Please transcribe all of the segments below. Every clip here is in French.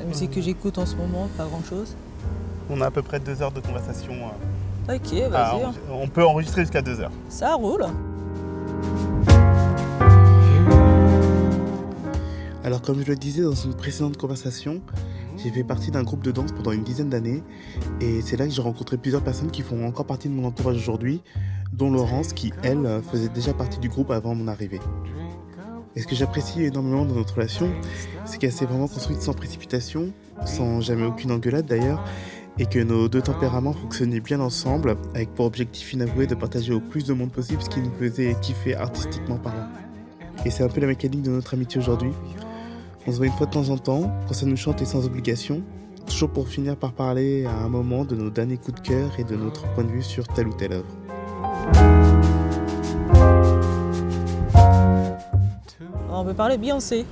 La musique que j'écoute en ce moment, pas grand chose. On a à peu près deux heures de conversation. euh, Ok, vas-y. enregistrer. on peut enregistrer jusqu'à deux heures. Ça roule. Alors comme je le disais dans une précédente conversation, j'ai fait partie d'un groupe de danse pendant une dizaine d'années et c'est là que j'ai rencontré plusieurs personnes qui font encore partie de mon entourage aujourd'hui, dont Laurence qui, elle, euh, faisait déjà partie du groupe avant mon arrivée. Et ce que j'apprécie énormément dans notre relation, c'est qu'elle s'est vraiment construite sans précipitation, sans jamais aucune engueulade d'ailleurs, et que nos deux tempéraments fonctionnaient bien ensemble, avec pour objectif inavoué de partager au plus de monde possible ce qui nous faisait kiffer artistiquement parlant. Et c'est un peu la mécanique de notre amitié aujourd'hui. On se voit une fois de temps en temps, quand ça nous chante et sans obligation, toujours pour finir par parler à un moment de nos derniers coups de cœur et de notre point de vue sur telle ou telle œuvre. On peut parler Beyoncé.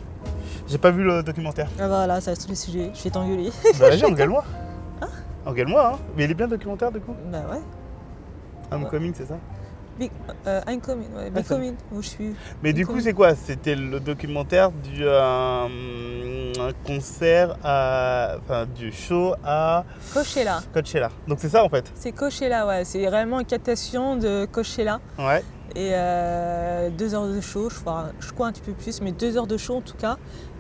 J'ai pas vu le documentaire. Ah voilà, ça c'est le sujet. Je vais t'engueuler. Bah vas-y, engueule-moi. Engueule-moi, hein. Mais il est bien le documentaire du coup bah ouais. Homecoming, c'est ça Big, euh, I'm coming, ouais, Big coming, où je suis. Mais du coup, coming. c'est quoi? C'était le documentaire du euh, un concert à. Enfin, du show à Coachella. Coachella. Donc c'est ça en fait C'est Coachella, ouais. C'est réellement une captation de Coachella. Ouais. Et euh, deux heures de show, je crois, je crois un petit peu plus, mais deux heures de show en tout cas.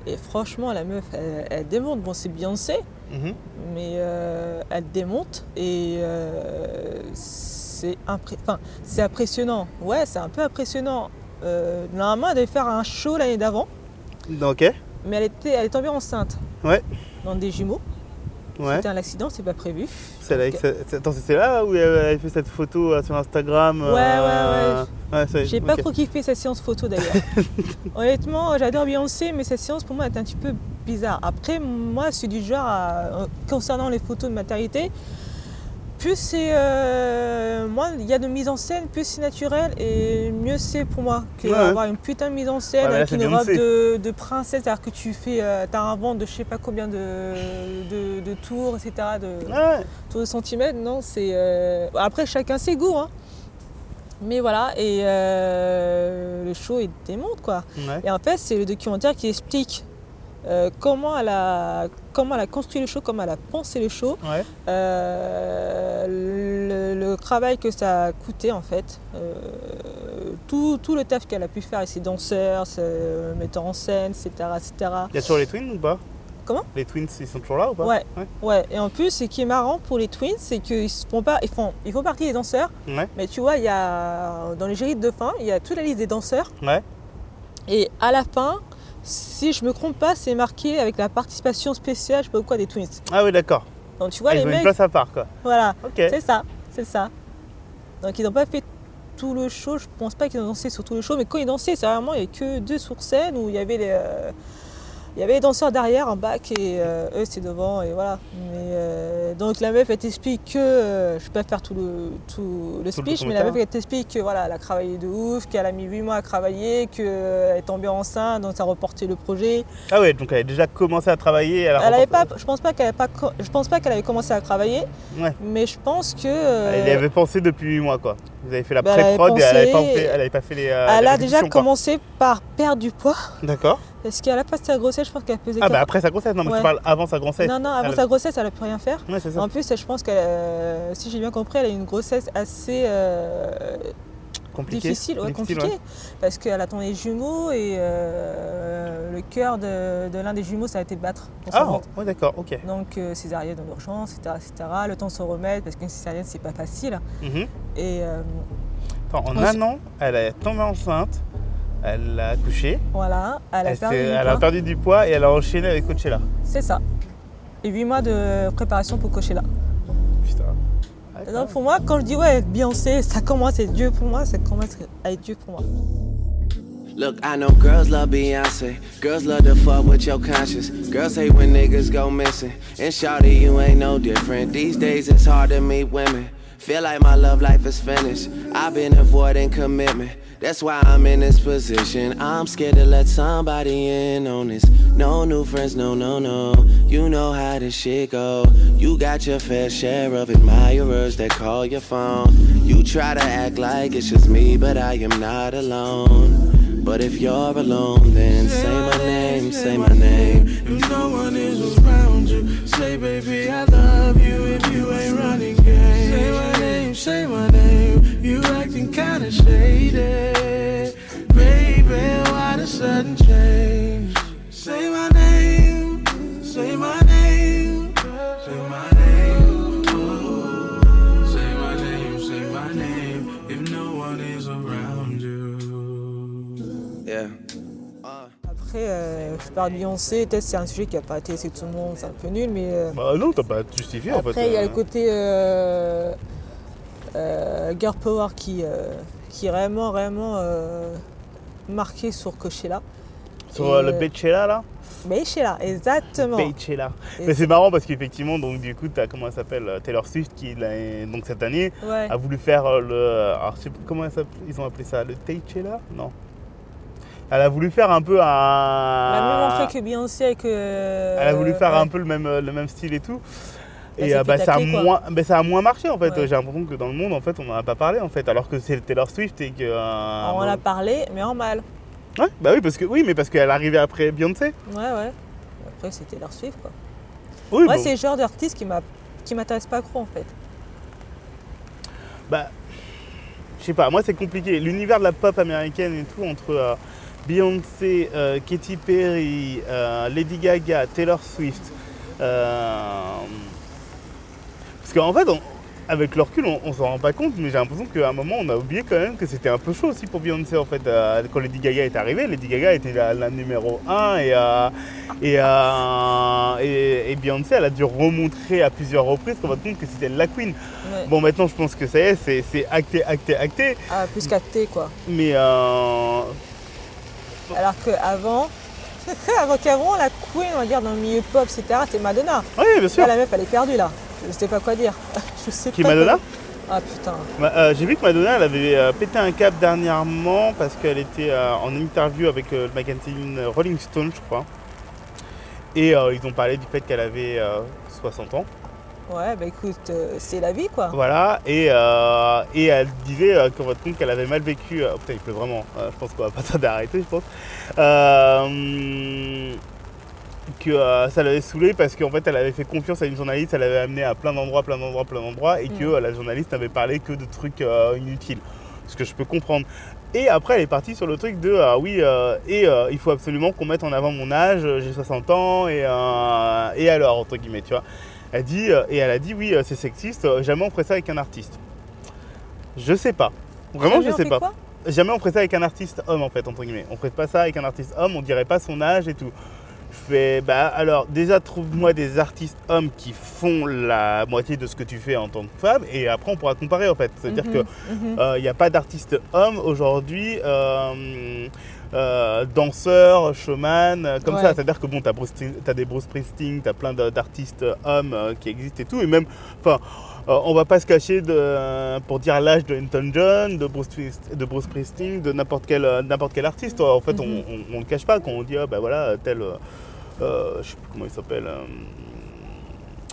Et franchement, la meuf, elle, elle démonte. Bon, c'est Beyoncé, Mhm. mais euh, elle démonte et euh, c'est impré- enfin, c'est impressionnant. Ouais, c'est un peu impressionnant. Normalement, elle devait faire un show l'année d'avant, Ok. Mais elle, était, elle est tombée enceinte. Ouais. Dans des jumeaux. Ouais. C'était un accident, c'est pas prévu. C'est Donc, Attends, là où elle avait fait cette photo euh, sur Instagram Ouais, ouais, ouais. ouais. J'ai pas trop kiffé sa séance photo d'ailleurs. Honnêtement, j'adore Beyoncé, mais cette séance pour moi est un petit peu bizarre. Après, moi, je suis du genre, à- euh, concernant les photos de maternité, plus c'est. euh, moi, il y a de mise en scène, plus c'est naturel et mieux c'est pour moi que Ouais, ouais. avoir une putain de mise en scène Ouais, là, avec une robe de, de princesse, c'est-à-dire que tu fais. euh, T'as un ventre de je sais pas combien de, de, de tours, etc. De, tours de centimètres, non, c'est. euh, Après, chacun ses goûts, hein. Mais voilà, et le show il démonte quoi. Et en fait, c'est le documentaire qui explique euh, comment, elle a, comment elle a construit le show, comment elle a pensé le show, Ouais. euh, le, le travail que ça a coûté en fait, euh, tout, tout le taf qu'elle a pu faire avec ses danseurs, ses metteurs en scène, etc. etc. Il y a toujours les twins ou pas? Comment? Les twins, ils sont toujours là ou pas? Ouais. Ouais. Ouais, et en plus, ce qui est marrant pour les twins, c'est qu'ils font pas, ils font, ils font partie des danseurs, Ouais. mais tu vois, il y a dans les jurys de fin, il y a toute la liste des danseurs. Ouais. Et à la fin, si je me trompe pas, c'est marqué avec la participation spéciale, je sais pas quoi, des Twins. Ah oui, d'accord. Donc tu vois, Ah, ils les ont une mecs, place à part quoi. voilà, Ok. c'est ça, c'est ça. Donc ils n'ont pas fait tout le show, je pense pas qu'ils ont dansé sur tout le show, mais quand ils dansaient, c'est vraiment, il n'y avait que deux sur scène où il y avait les, euh, il y avait les danseurs derrière, en bac, et euh, eux c'est devant, et voilà. Mais, euh, donc la meuf, elle t'explique que, euh, je vais pas faire tout le, tout le Tout le speech, mais la meuf, elle t'explique que voilà, elle a travaillé de ouf, qu'elle a mis 8 mois à travailler, qu'elle est tombée enceinte, donc ça a reporté le projet. Ah ouais, donc elle a déjà commencé à travailler. Elle, avait pas, je pense pas qu'elle avait pas, je pense pas qu'elle avait commencé à travailler, Ouais. mais je pense que euh, Elle avait pensé depuis 8 mois quoi. Vous avez fait la Bah, avait pré-prod et elle avait pas fait, elle avait pas fait les. euh, elle a déjà quoi. commencé par perdre du poids. D'accord. Parce qu'à la place de sa grossesse, je pense qu'elle faisait. Ah bah après sa grossesse, non mais Ouais. tu parles avant sa grossesse. non non, avant Elle- sa grossesse, elle a pu rien faire. Ouais, c'est ça. En plus, je pense que si j'ai bien compris, elle a eu une grossesse assez euh, Compliqué. difficile, ouais, Difficile, compliquée, parce qu'elle attend les jumeaux et euh, le cœur de, de l'un des jumeaux, ça a été battre. Ah, ouais, d'accord, ok. Donc euh, césarienne dans l'urgence, etc., etc. Le temps de se remettre, parce qu'une césarienne, c'est pas facile. Mhm. Et euh, Attends, en un an, elle est tombée enceinte, elle a accouché, voilà, elle a elle, perdu du elle poids. a perdu du poids et elle a enchaîné avec Coachella. C'est ça. Et 8 mois de préparation pour cocher là. Putain. Donc pour moi, quand je dis ouais, Beyoncé, ça commence à être Dieu pour moi, ça commence à être Dieu pour moi. Look, I know girls love Beyonce. Girls love to fuck with your conscience. Girls hate when niggas go missing. And shawty, you ain't no different. These days it's hard to meet women. Feel like my love life is finished. I've been avoiding commitment. That's why I'm in this position. I'm scared to let somebody in on this. No new friends, no, no, no. You know how this shit go. You got your fair share of admirers that call your phone. You try to act like it's just me, but I am not alone. But if you're alone, then say my name, say my name. If no one is around you, say, baby, I love you if you ain't running say my name. You acting kinda shady. Baby, why the sudden change? Say my name, say my name, say my name. Oh, say my name, say my name. If no one is around you. Yeah. Après, euh, je parle de Beyoncé, peut-être c'est un sujet qui a pas intéressé tout le monde, c'est un peu nul, mais. euh, Bah non, t'as pas justifié en fait. Après, il y a euh. le côté euh, euh, girl power qui, euh, qui est vraiment, vraiment euh, marqué sur Coachella. Sur Et, euh, le euh, Beychella là? Beychella, exactement. Beychella. Et Mais c'est marrant parce qu'effectivement, donc du coup, t'as comment elle s'appelle euh, Taylor Swift qui donc cette année Ouais. a voulu faire euh, le. Alors, je sais plus comment ils ont appelé ça Le Teychella Non. Elle a voulu faire un peu un. Elle a même montré que Beyoncé et que. Elle a voulu faire ouais. un peu le même, le même style et tout. Et euh, bah, ça, a moins, ça a moins marché en fait. Ouais. J'ai l'impression que dans le monde, en fait, on n'en a pas parlé en fait. Alors que c'est Taylor Swift et que. euh, On en a parlé, mais en mal. Ouais, bah oui, parce que oui, mais parce qu'elle arrivait après Beyoncé. Ouais, ouais. Après, c'était leur Swift, quoi. Oui, Moi, bon. c'est le genre d'artiste qui m'a qui m'intéresse pas trop, en fait. Bah, je sais pas, moi c'est compliqué. L'univers de la pop américaine et tout, entre euh, Beyoncé, euh, Katy Perry, Lady Gaga, Taylor Swift. euh, Parce qu'en fait, on- avec le recul, on, on s'en rend pas compte, mais j'ai l'impression qu'à un moment, on a oublié quand même que c'était un peu chaud aussi pour Beyoncé en fait. euh, quand Lady Gaga est arrivée, Lady Gaga était la, la numéro 1 et, euh, et, euh, et, et Beyoncé, elle a dû remontrer à plusieurs reprises qu'on va compte que c'était la queen. Ouais. Bon, maintenant, je pense que ça y est, c'est, c'est acté, acté, acté. Ah, plus capté, quoi. Mais euh, Alors qu'avant, avant qu'avant, la queen, on va dire, dans le milieu pop, etc., c'était Madonna. oui, bien sûr. Là, la meuf, elle est perdue, là. Je sais pas quoi dire. Je sais Qui pas Madonna quoi- Ah, putain. Euh, J'ai vu que Madonna, elle avait euh, pété un cap dernièrement parce qu'elle était euh, en interview avec le magazine Rolling Stone, je crois. Et ils ont parlé du fait qu'elle avait euh, 60 ans. Ouais, bah écoute, c'est la vie, quoi. Voilà, et, et elle disait qu'en votre compte qu'elle avait mal vécu. putain, il pleut vraiment, je pense qu'on va pas tarder à arrêter, je pense. Que euh, ça l'avait saoulée parce qu'en fait elle avait fait confiance à une journaliste, elle l'avait amenée à plein d'endroits, plein d'endroits, plein d'endroits, et que Mm. euh, la journaliste n'avait parlé que de trucs euh, inutiles. Ce que je peux comprendre. Et après elle est partie sur le truc de ah oui, et il faut absolument qu'on mette en avant mon âge, j'ai 60 ans, et, et alors, entre guillemets, tu vois. Elle dit, et elle a dit oui, c'est sexiste, jamais on ferait ça avec un artiste. Je sais pas. Vraiment, Jamais je sais pas. Jamais on ferait ça avec un artiste homme en fait, entre guillemets. On ferait pas ça avec un artiste homme, on dirait pas son âge et tout. Je fais, bah alors déjà trouve-moi des artistes hommes qui font la moitié de ce que tu fais en tant que femme et après on pourra comparer en fait. C'est-à-dire Mhm, que mhm. il n'y a pas d'artiste homme aujourd'hui, euh, euh, danseur, showman, euh, comme Ouais. ça. C'est-à-dire que bon, tu as, des Bruce Springsteen, tu as plein d'artistes hommes euh, qui existent et tout. Et même, enfin, euh, on va pas se cacher de, pour dire l'âge de Elton John, de Bruce, de Bruce Springsteen, de n'importe quel, euh, n'importe quel artiste. En fait, Mhm. on, on, on le cache pas quand on dit, ah, bah voilà, tel, euh, je sais plus comment il s'appelle. euh,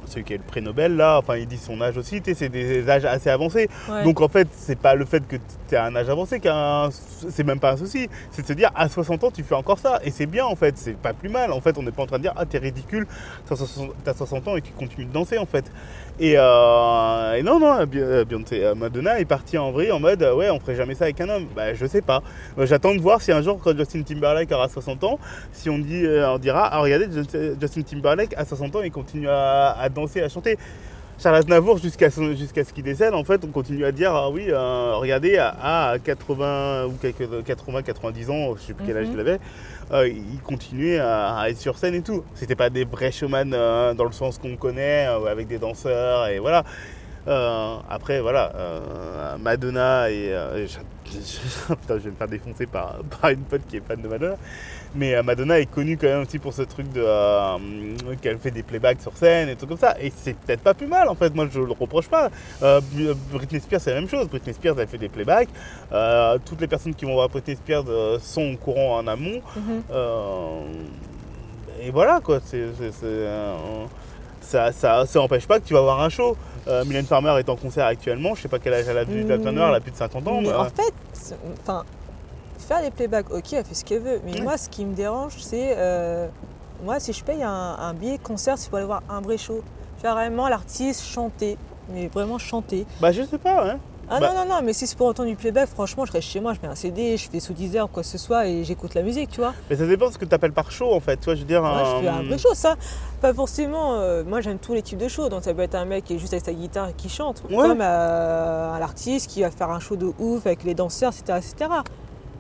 celui qui est le prix Nobel là, enfin il dit son âge aussi, tu sais, c'est des âges assez avancés. Ouais. Donc en fait, c'est pas le fait que tu as un âge avancé qu'un c'est même pas un souci, c'est de se dire à 60 ans tu fais encore ça et c'est bien en fait, c'est pas plus mal. En fait, on n'est pas en train de dire ah t'es ridicule, t'as 60, t'as 60 ans et tu continues de danser en fait. Et, euh, et non non, euh, Beyoncé, euh, Madonna est partie en vrille en mode ouais on ferait jamais ça avec un homme. Bah je sais pas. J'attends de voir si un jour quand Justin Timberlake aura 60 ans, si on dit on dira ah regardez Justin Timberlake à 60 ans il continue à, à danser, à chanter. Charles Aznavour, jusqu'à ce qu'il décède, en fait, on continue à dire ah oui, euh, regardez, à, à 80 ou quelques 80, 90 ans, je sais plus quel âge Mhm. il avait, euh, il continuait à, être sur scène et tout. C'était pas des vrais showman euh, dans le sens qu'on connaît, euh, avec des danseurs et voilà. Après, voilà, Madonna et. je, je- putain, je vais me faire défoncer par, par une pote qui est fan de Madonna. Mais euh, Madonna est connue quand même aussi pour ce truc de. euh, qu'elle fait des playbacks sur scène et tout comme ça. Et c'est peut-être pas plus mal en fait, moi je le reproche pas. Euh, Britney Spears, c'est la même chose. Britney Spears, elle fait des playbacks. Euh, toutes les personnes qui vont voir Britney Spears sont au courant en amont. Mhm. Et voilà quoi, c'est, ça, ça, ça empêche pas que tu vas voir un show. Euh, Mylène Farmer est en concert actuellement, je sais pas quel âge elle a, Mylène Mm. Farmer, elle a plus de 50 ans. Mais mais, en fait, enfin, faire des playbacks, ok, elle fait ce qu'elle veut. Mais Ouais. moi, ce qui me dérange, c'est. euh, moi, si je paye un, un billet concert, c'est pour aller voir un vrai show. Faire vraiment l'artiste chanter. Mais vraiment chanter. Bah, je sais pas, hein. Ah Bah- non, non, non, mais si c'est pour entendre du playback, franchement, je reste chez moi, je mets un CD, je fais sous 10 heures, quoi que ce soit, et j'écoute la musique, tu vois. Mais ça dépend de ce que tu appelles par show, en fait. Tu vois, je veux dire. Ouais, je fais un- un vrai show, ça. Pas forcément. euh, moi, j'aime tous les types de shows. Donc, ça peut être un mec qui est juste avec sa guitare et qui chante. Ouais. Comme euh, un artiste qui va faire un show de ouf avec les danseurs, etc. etc.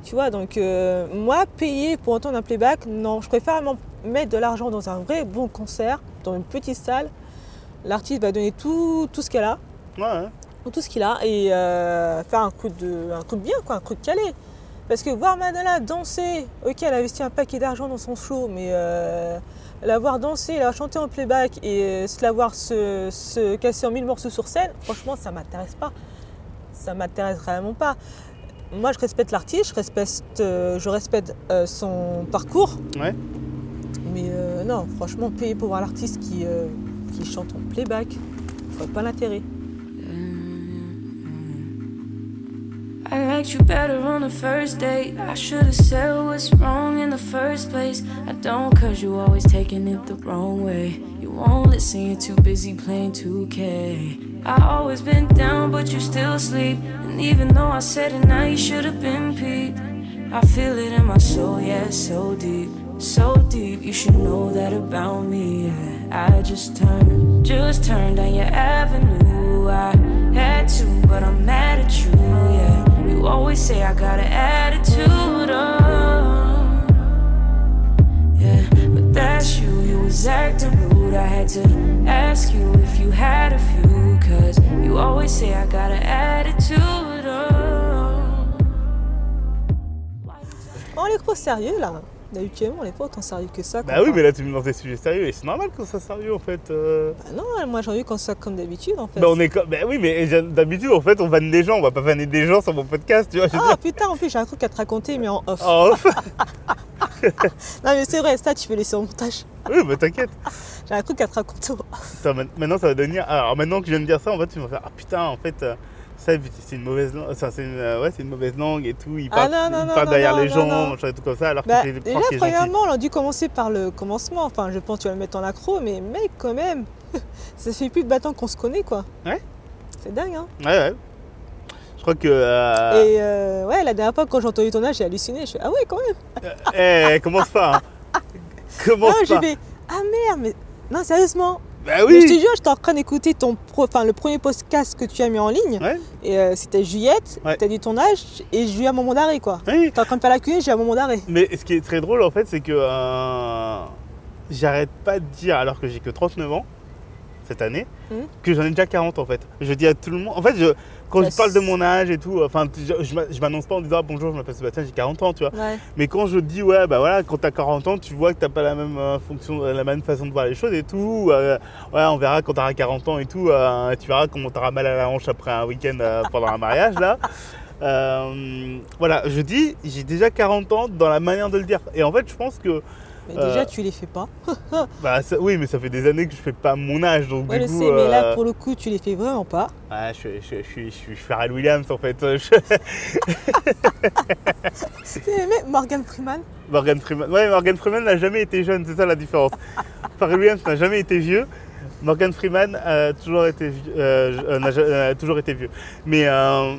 Tu vois, donc, euh, moi, payer pour entendre un playback, non. Je préfère mettre de l'argent dans un vrai bon concert, dans une petite salle. L'artiste va donner tout, tout ce qu'elle a, Ouais, ouais. ou tout ce qu'il a, et euh, faire un coup, de, un coup de bien, quoi, un coup de calé. Parce que voir Madonna danser, ok, elle a investi un paquet d'argent dans son show, mais euh, la voir danser, la voir chanter en playback et se la voir se, se casser en mille morceaux sur scène, franchement, ça m'intéresse pas. Ça m'intéresse vraiment pas. Moi, je respecte l'artiste, je respecte, euh, je respecte euh, son parcours. Ouais. Mais euh, non, franchement, payer pour voir l'artiste qui, euh, qui chante en playback, je vois pas l'intérêt. I liked you better on the first date. I should have said what's wrong in the first place. I don't, cause you always taking it the wrong way. You won't listen, you're too busy playing 2K. I always been down, but you still sleep. And even though I said it now, you should have been peeped. I feel it in my soul, yeah, so deep. So deep, you should know that about me. Yeah. I just turned, just turned down your avenue. I had to, but I'm mad at you. Yeah, you always say I got an attitude. Oh, yeah, but that's you. You was acting rude. I had to ask you if you had a few, you always say I attitude. Oh. On est trop sérieux là. D'habitude, on n'est pas autant sérieux que ça. Bah oui, mais là, tu me lances des sujets sérieux. Et c'est normal qu'on soit sérieux, en fait. euh. Bah non, moi j'ai envie qu'on soit comme d'habitude en fait. Bah, on est comme. Bah oui, mais d'habitude, en fait, on vanne les gens. On va pas vanner des gens sur mon podcast, tu vois. Ah putain, en plus j'ai un truc à te raconter, mais en off. Oh, Non, mais c'est vrai, ça tu peux laisser au montage. oui, bah t'inquiète. J'ai un truc à te raconter. en off. Maintenant, ça va devenir. Alors, maintenant que je viens de dire ça, en fait, tu vas faire Ah putain, en fait, euh, ça, c'est une mauvaise langue. Enfin, c'est une, euh, ouais, c'est une mauvaise langue et tout. Il Ah parle, non, non, il non, parle non, derrière les gens, tout comme ça, alors Bah, que déjà, premièrement, on a dû commencer par le commencement. Enfin, je pense que tu vas le mettre en accro, mais mec, quand même, ça fait plus de bâtons qu'on se connaît quoi. Ouais. C'est dingue, hein. Ouais, ouais. Je crois que. euh, Et euh, ouais, la dernière fois quand j'ai entendu ton âge, j'ai halluciné. Je fais ah ouais, quand même. Eh, commence pas. Hein. Commence Non, j'ai pas. fait ah merde, mais non, sérieusement. Bah Mais je te jure, j'étais en train d'écouter ton pro... le premier podcast que tu as mis en ligne. Ouais. Et euh, c'était Juliette, Ouais. t'as dit ton âge, et j'ai eu un moment d'arrêt quoi. Oui. T'es en train de faire la cuisine, j'ai eu un moment d'arrêt. Mais ce qui est très drôle, en fait, c'est que. euh, J'arrête pas de dire, alors que j'ai que 39 ans, cette année, Mhm. que j'en ai déjà 40 en fait. Je dis à tout le monde. En fait, je, quand je parle de mon âge et tout, enfin, je, je m'a- je m'annonce pas en disant ah, bonjour, je m'appelle Sébastien, j'ai 40 ans, tu vois. Ouais. Mais quand je dis ouais, bah voilà, quand t'as 40 ans, tu vois que t'as pas la même euh, fonction, la même façon de voir les choses et tout. euh, ouais, on verra quand t'auras 40 ans et tout. euh, tu verras comment t'auras mal à la hanche après un week-end pendant un mariage là. Voilà, je dis, j'ai déjà 40 ans dans la manière de le dire. Et en fait, je pense que, Mais Euh, déjà, tu les fais pas. bah ça- oui, mais ça fait des années que je fais pas mon âge, donc Ouais, du je coup. sais, mais là, euh, pour le coup, tu les fais vraiment pas. ouais, je, suis- je, suis- je, suis- je suis Pharrell Williams en fait. Mais Morgan Freeman. Morgan Freeman. Ouais, Morgan Freeman n'a jamais été jeune, c'est ça la différence. Pharrell Williams n'a jamais été vieux. Morgan Freeman a toujours été vieux. euh, euh, euh, a toujours été vieux. Mais euh,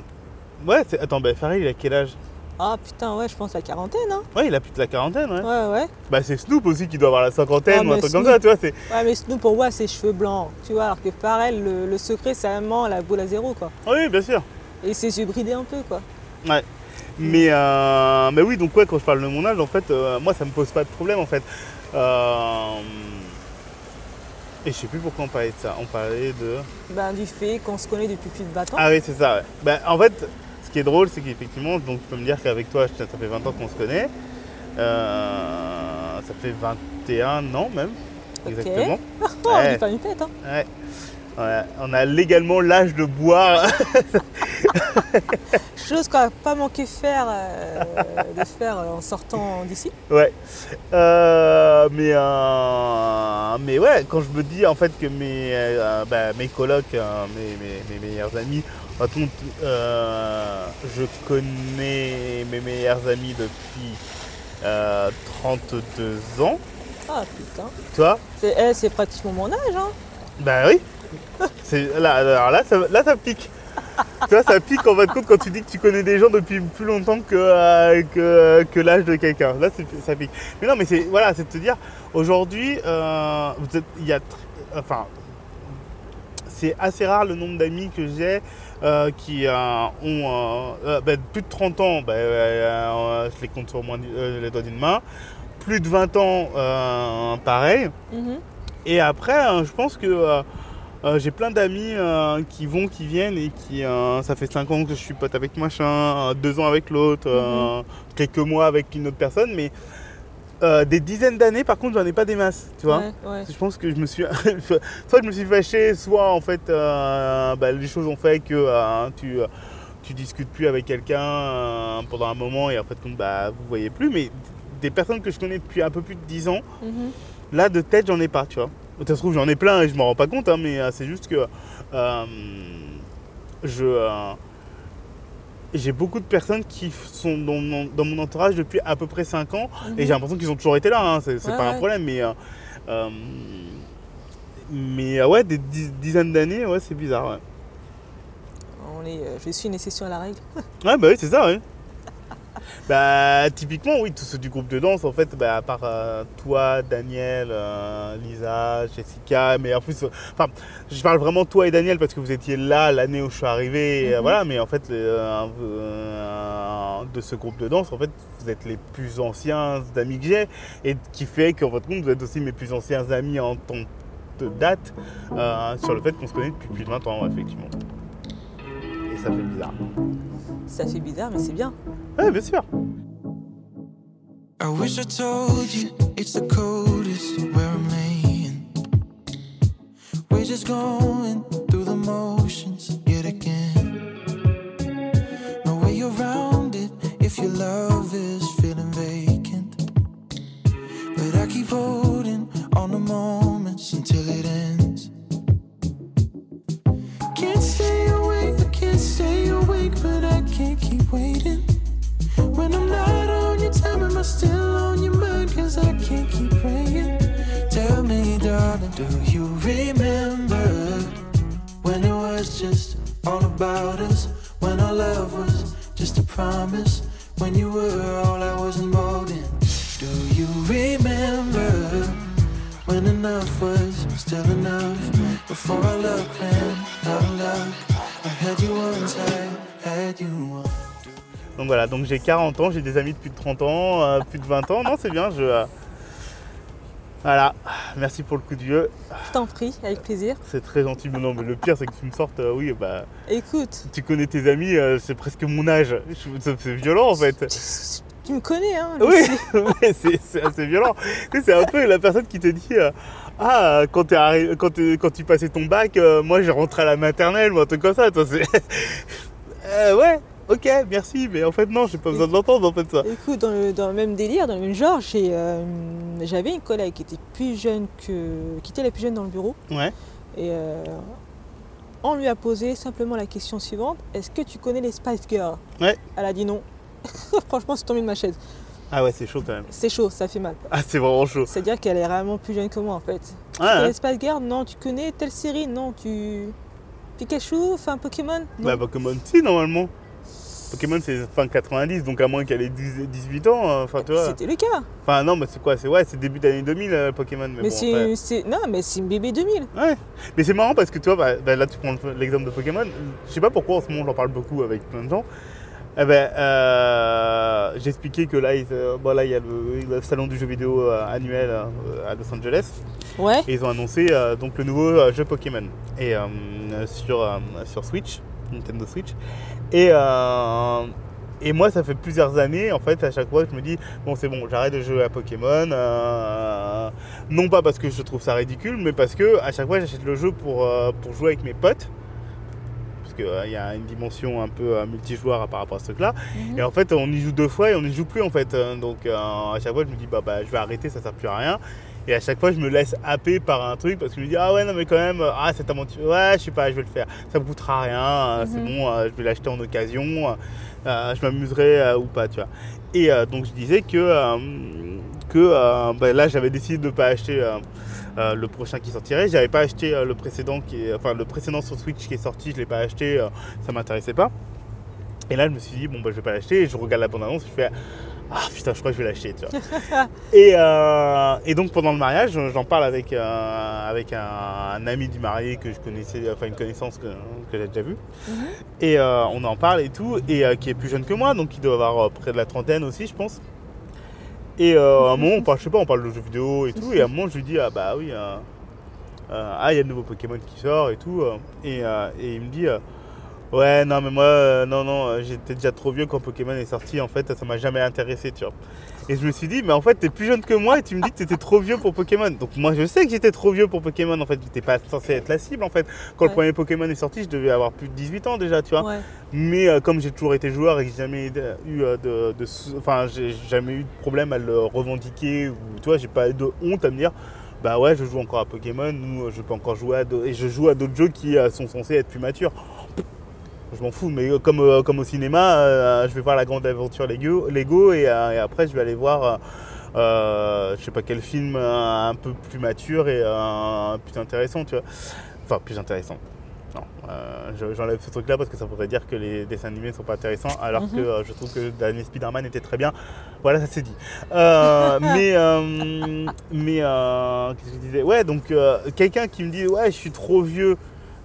ouais, attends, bah, Pharrell il a quel âge? Ah putain, ouais, je pense la quarantaine, hein. Ouais, il a plus de la quarantaine, ouais. Ouais, ouais. Bah c'est Snoop aussi qui doit avoir la cinquantaine Ah, ou un truc comme ça, tu vois. C'est... Ouais, mais Snoop, pour moi, c'est cheveux blancs, tu vois, alors que Pharrell, le, le secret, c'est vraiment la boule à zéro, quoi. Oui, bien sûr. Et ses yeux bridés un peu, quoi. Mais, euh, mais oui, donc ouais, quand je parle de mon âge, en fait, euh, moi ça me pose pas de problème en fait. Euh, et je sais plus pourquoi on parlait de ça. On parlait de. Ben, du fait qu'on se connaît depuis plus de 20 ans. Ah oui, c'est ça, ouais. Ben, en fait, qui est drôle, c'est qu'effectivement, donc tu peux me dire qu'avec toi, ça fait 20 ans qu'on se connaît. Euh, ça fait 21 ans même, exactement. Oh, on Ouais. dit pas une fête, hein. Ouais. On a, on a légalement l'âge de boire. Chose qu'on n'a pas manqué faire, euh, de faire en sortant d'ici. ouais. Euh, mais, euh, mais ouais, quand je me dis en fait que mes, bah, mes colocs, mes, mes- mes meilleurs amis, par contre, euh, je connais mes meilleurs amis depuis euh, 32 ans. Ah putain. Toi? C'est eh, c'est pratiquement mon âge, hein. Bah oui. Là, alors là, ça, là, ça pique. Tu vois, ça pique en fin de compte quand tu dis que tu connais des gens depuis plus longtemps que, euh, que, que l'âge de quelqu'un. Là, ça pique. Mais non, mais c'est voilà, c'est de te dire, aujourd'hui, euh, vous êtes- il y a, enfin, c'est assez rare le nombre d'amis que j'ai euh, qui euh, ont euh, euh, bah, plus de 30 ans. bah, euh, euh, je les compte sur moins, euh, les doigts d'une main. Plus de 20 ans, euh, pareil. Mhm. Et après, euh, je pense que euh, j'ai plein d'amis euh, qui vont, qui viennent et qui. euh, ça fait 5 ans que je suis pote avec machin, 2 ans avec l'autre, euh, quelques mois avec une autre personne, mais des dizaines d'années, par contre, j'en ai pas des masses, tu vois. Ouais, ouais. Je pense que je me suis. soit je me suis fâché, soit en fait, bah, les choses ont fait que tu. tu discutes plus avec quelqu'un pendant un moment et en fait, compte, bah, vous voyez plus, mais des personnes que je connais depuis un peu plus de 10 ans, Mhm. Là, de tête, j'en ai pas, tu vois. Ça se trouve, j'en ai plein et je m'en rends pas compte, hein, mais euh, c'est juste que euh, je. euh, j'ai beaucoup de personnes qui sont dans mon, dans mon entourage depuis à peu près 5 ans et j'ai l'impression qu'ils ont toujours été là, hein, c'est Ouais, pas un problème, mais. euh, mais ouais, des dizaines d'années, ouais, c'est bizarre, ouais. On est, je suis une exception à la règle. Ouais, bah oui, c'est ça, oui. bah, typiquement, oui, tous ceux du groupe de danse, en fait, bah, à part euh, toi, Daniel, euh, Lisa, Jessica, mais en plus, euh, enfin, je parle vraiment toi et Daniel parce que vous étiez là l'année où je suis arrivé, et, euh, Mhm. voilà, mais en fait, de ce groupe de danse, en fait, vous êtes les plus anciens amis que j'ai, et qui fait qu'en votre compte, vous êtes aussi mes plus anciens amis en temps de date, sur le fait qu'on se connaît depuis plus de 20 ans, effectivement. Et ça fait bizarre. Ça fait bizarre, mais c'est bien. Ouais, bien sûr. I wish I told you it's the coldest where I'm laying. We're just going waiting. When I'm not on your time, am I still on your mind? Cause I can't keep praying. Tell me, darling, do you remember when it was just all about us? When our love was just a promise? Donc voilà, donc j'ai 40 ans, j'ai des amis de plus de 30 ans, euh, plus de 20 ans. Non, c'est bien, je. euh, Voilà, merci pour le coup de vieux. Je t'en prie, avec plaisir. C'est très gentil, mais non, mais le pire, c'est que tu me sortes, euh, oui, bah, Écoute, tu connais tes amis, euh, c'est presque mon âge. C'est violent en fait. tu, me connais, hein Oui, Lucie. c'est assez violent. C'est un peu la personne qui te dit euh, Ah, quand, tu passais ton bac, euh, moi j'ai rentré à la maternelle ou un truc comme ça. Toi. Euh, ouais, ok, merci, mais en fait, non, j'ai pas besoin de l'entendre en fait, ça. Écoute, dans le, dans le même délire, dans le même genre, euh, j'avais une collègue qui était plus jeune que. qui était la plus jeune dans le bureau. Ouais. Et euh, on lui a posé simplement la question suivante Est-ce que tu connais les Spice Girls? Ouais. Elle a dit non. Franchement, c'est tombé de ma chaise. Ah ouais, c'est chaud quand même. C'est chaud, ça fait mal. Ah, c'est vraiment chaud. C'est-à-dire qu'elle est vraiment plus jeune que moi en fait. Tu Ouais, connais les Spice Girls? Non. Tu connais telle série? Non. Tu. Pikachu Enfin, Pokémon? Non. Bah, Pokémon, si, normalement. Pokémon, c'est fin 90, donc à moins qu'elle ait 10 18 ans, euh, enfin, tu vois. C'était le cas. Enfin, non, mais c'est quoi C'est ouais, c'est début d'année 2000, euh, Pokémon. Mais, Mais, bon, c'est, Non, mais c'est une bébé 2000. Ouais, mais c'est marrant parce que tu vois, bah, bah, là tu prends le- l'exemple de Pokémon, je sais pas pourquoi en ce moment j'en parle beaucoup avec plein de gens. Eh ben, euh, j'ai expliqué que là, il, euh, bon, là, il y a le, le salon du jeu vidéo euh, annuel à Los Angeles Ouais. et ils ont annoncé donc le nouveau jeu Pokémon et sur, sur Switch, Nintendo Switch. Et, euh, Et moi, ça fait plusieurs années, en fait, à chaque fois, je me dis, bon, c'est bon, j'arrête de jouer à Pokémon. euh, non pas parce que je trouve ça ridicule, mais parce que à chaque fois, j'achète le jeu pour, euh, pour jouer avec mes potes. Parce qu'il y a une dimension un peu euh, multijoueur par rapport à ce truc-là. Mhm. Et en fait, on y joue deux fois et on n'y joue plus, en fait. Donc, euh, à chaque fois, je me dis, bah, bah, je vais arrêter, ça sert plus à rien. Et à chaque fois, je me laisse happer par un truc parce que je me dis, ah ouais, non, mais quand même, euh, ah, cette aventure, ouais, je sais pas, je vais le faire. Ça me coûtera rien, euh, c'est Mhm. bon, euh, je vais l'acheter en occasion, euh, je m'amuserai euh, ou pas, tu vois. Et donc, je disais que, que bah, là, j'avais décidé de ne pas acheter le prochain qui sortirait. J'avais pas acheté le précédent, qui est, enfin, le précédent sur Switch qui est sorti, je l'ai pas acheté, ça m'intéressait pas. Et là, je me suis dit, bon, bah, je vais pas l'acheter. Et je regarde la bande-annonce je fais, ah putain, je crois que je vais l'acheter, tu vois. et, euh, et donc, pendant le mariage, j'en parle avec, euh, avec un, un ami du marié que je connaissais, enfin, une connaissance que, que j'ai déjà vue. Mhm. Et euh, on en parle et tout, et euh, qui est plus jeune que moi, donc qui doit avoir euh, près de la trentaine aussi, je pense. Et euh, à un moment, on parle, je sais pas, on parle de jeux vidéo et tout, et à un moment, je lui dis, ah bah oui, euh, euh, ah, il y a le nouveau Pokémon qui sort et tout, euh, et, euh, et il me dit, euh, ouais, non, mais moi, euh, non, non, euh, j'étais déjà trop vieux quand Pokémon est sorti, en fait, ça m'a jamais intéressé, tu vois. Et je me suis dit, mais en fait, t'es plus jeune que moi et tu me dis que t'étais trop vieux pour Pokémon. Donc moi, je sais que j'étais trop vieu pour Pokémon, en fait, j'étais pas censé être la cible, en fait. Quand le premier Pokémon est sorti, je devais avoir plus de 18 ans déjà, tu vois. Ouais. Mais euh, comme j'ai toujours été joueur et que j'ai jamais eu euh, de, enfin j'ai jamais eu de problème à le revendiquer ou tu vois, j'ai pas eu de honte à me dire bah ouais, je joue encore à Pokémon ou je peux encore jouer à d'autres- et je joue à d'autres jeux qui sont censés être plus matures. Je m'en fous, mais euh, comme, euh, comme au cinéma, euh, je vais voir la grande aventure Lego, Lego et, euh, et après je vais aller voir je sais pas quel film un peu plus mature et plus intéressant, tu vois. Enfin, plus intéressant. Non, je- j'enlève ce truc-là parce que ça voudrait dire que les dessins animés ne sont pas intéressants, alors Mhm. que euh, je trouve que le dernier Spider-Man était très bien. Voilà, ça c'est dit. Mais, euh, mais qu'est-ce que je disais? Ouais, donc quelqu'un qui me dit Ouais, je suis trop vieux,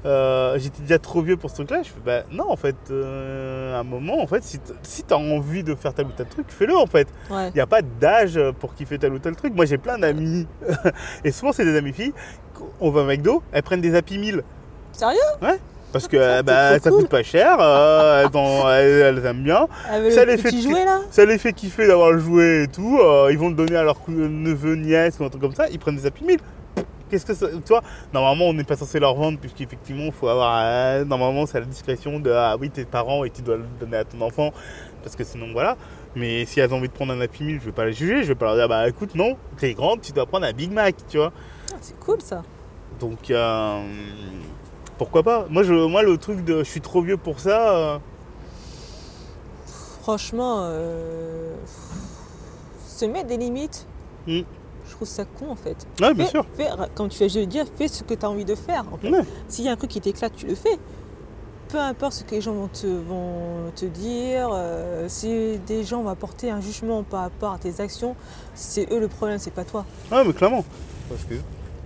euh, j'étais déjà trop vieux pour ce truc-là, je fais Bah non, en fait, euh, à un moment, en fait, si t- si t'as envie de faire tel ou tel truc, fais-le en fait. Ouais. Il n'y a pas d'âge pour kiffer tel ou tel truc. Moi, j'ai plein d'amis, et souvent, c'est des amis filles. On va au McDo, elles prennent des Happy Meal. Sérieux? Parce que Ça, euh, bah, ça cool. coûte pas cher, euh, elles, en- elles- elles aiment bien. Avec Ça le les fait jouet là? Ça les fait kiffer d'avoir le jouet et tout. euh, ils vont le donner à leur neveu, nièce ou un truc comme ça. Ils prennent des Happy Meal. Qu'est-ce que ça. Tu vois, normalement, on n'est pas censé leur vendre, puisqu'effectivement, il faut avoir. euh, normalement, c'est à la discrétion de. Ah oui, tes parents et tu dois le donner à ton enfant. Parce que sinon, voilà. Mais si elles ont envie de prendre un Happy Meal, je vais pas les juger. Je vais pas leur dire, bah écoute, non, t'es grande, tu dois prendre un Big Mac, tu vois. Ah, C'est cool ça. Donc, euh, pourquoi pas moi, je, moi, le truc de je suis trop vieux pour ça. euh, Franchement, euh, se mettre des limites, Mm. Je trouve ça con en fait. Ouais, bien Fais- sûr. fais- comme tu de le dire, fais ce que tu as envie de faire. en fait. Ouais. S'il y a un truc qui t'éclate, tu le fais. Peu importe ce que les gens vont te, vont te dire, euh, si des gens vont apporter un jugement par rapport à tes actions, c'est eux le problème, c'est pas toi. Ouais, mais clairement. Parce que.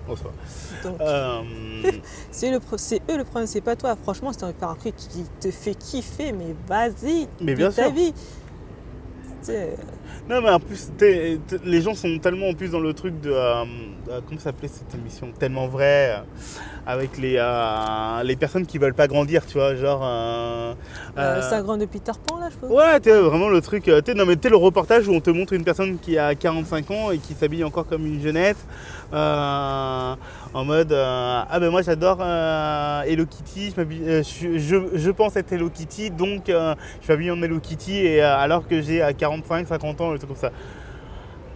Bon, ça va. Donc, Euh, c'est le pro- c'est eux le problème, c'est pas toi. Franchement, as faire un truc qui te fait kiffer, mais vas-y, Mais bien ta sûr. vie. Sais, non, mais en plus, t'es- t'es- les gens sont tellement en plus dans le truc de. euh, euh, comment s'appelait cette émission? Tellement vrai. euh, avec les, les personnes qui veulent pas grandir, tu vois. Genre. ça grande de Peter Pan là, je pense. Ouais, t'es vraiment le truc. t'es- non, mais t'es le reportage où on te montre une personne qui a 45 ans et qui s'habille encore comme une jeunette. En mode euh, Ah ben moi j'adore euh, Hello Kitty, euh, je, je- pense être Hello Kitty, donc euh, je m'habille en Hello Kitty et, alors que j'ai euh, 45, 50 ans, et tout comme ça.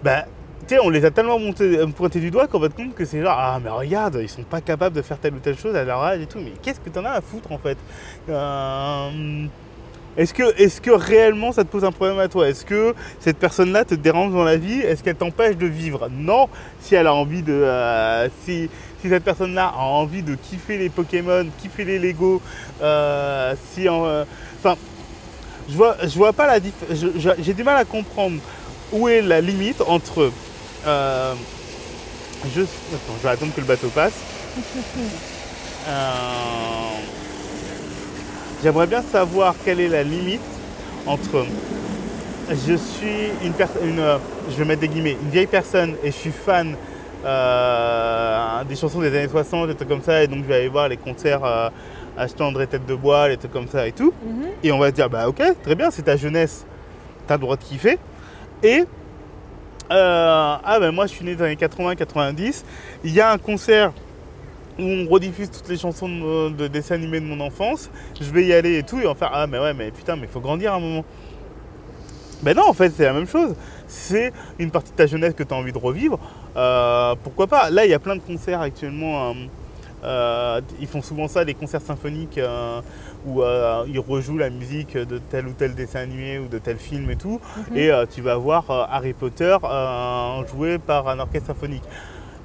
Bah, tu sais, on les a tellement montés, euh, pointés du doigt qu'on va te compte que c'est genre Ah mais regarde, ils sont pas capables de faire telle ou telle chose à leur âge et tout, mais qu'est-ce que t'en as à foutre en fait? Est-ce que, est que réellement ça te pose un problème à toi? Est-ce que cette personne-là te dérange dans la vie? Est-ce qu'elle t'empêche de vivre? Non, si elle a envie de. si, si cette personne-là a envie de kiffer les Pokémon, kiffer les Lego, euh, si. en, euh, Enfin, je vois, je vois pas la différence. J'ai du mal à comprendre où est la limite entre. euh, je, attends, je vais attendre que le bateau passe. Euh, J'aimerais bien savoir quelle est la limite entre je suis une personne, je vais mettre des guillemets, une vieille personne et je suis fan euh, des chansons des années 60, des trucs comme ça, et donc je vais aller voir les concerts euh, acheter André Tête de Bois, les trucs comme ça et tout. Mhm. Et on va se dire, bah ok, très bien, c'est ta jeunesse, t'as le droit de kiffer. Et, euh, ah ben moi je suis né dans les 80-90, il y a un concert où on rediffuse toutes les chansons de, de dessins animés de mon enfance, je vais y aller et tout, et on va faire, ah mais ouais, mais putain, mais faut grandir à un moment. Ben non, en fait, c'est la même chose. C'est une partie de ta jeunesse que tu as envie de revivre. Euh, pourquoi pas? Là, il y a plein de concerts actuellement. euh, euh, ils font souvent ça, les concerts symphoniques, où ils rejouent la musique de tel ou tel dessin animé ou de tel film et tout. Mhm. Et tu vas voir Harry Potter joué par un orchestre symphonique.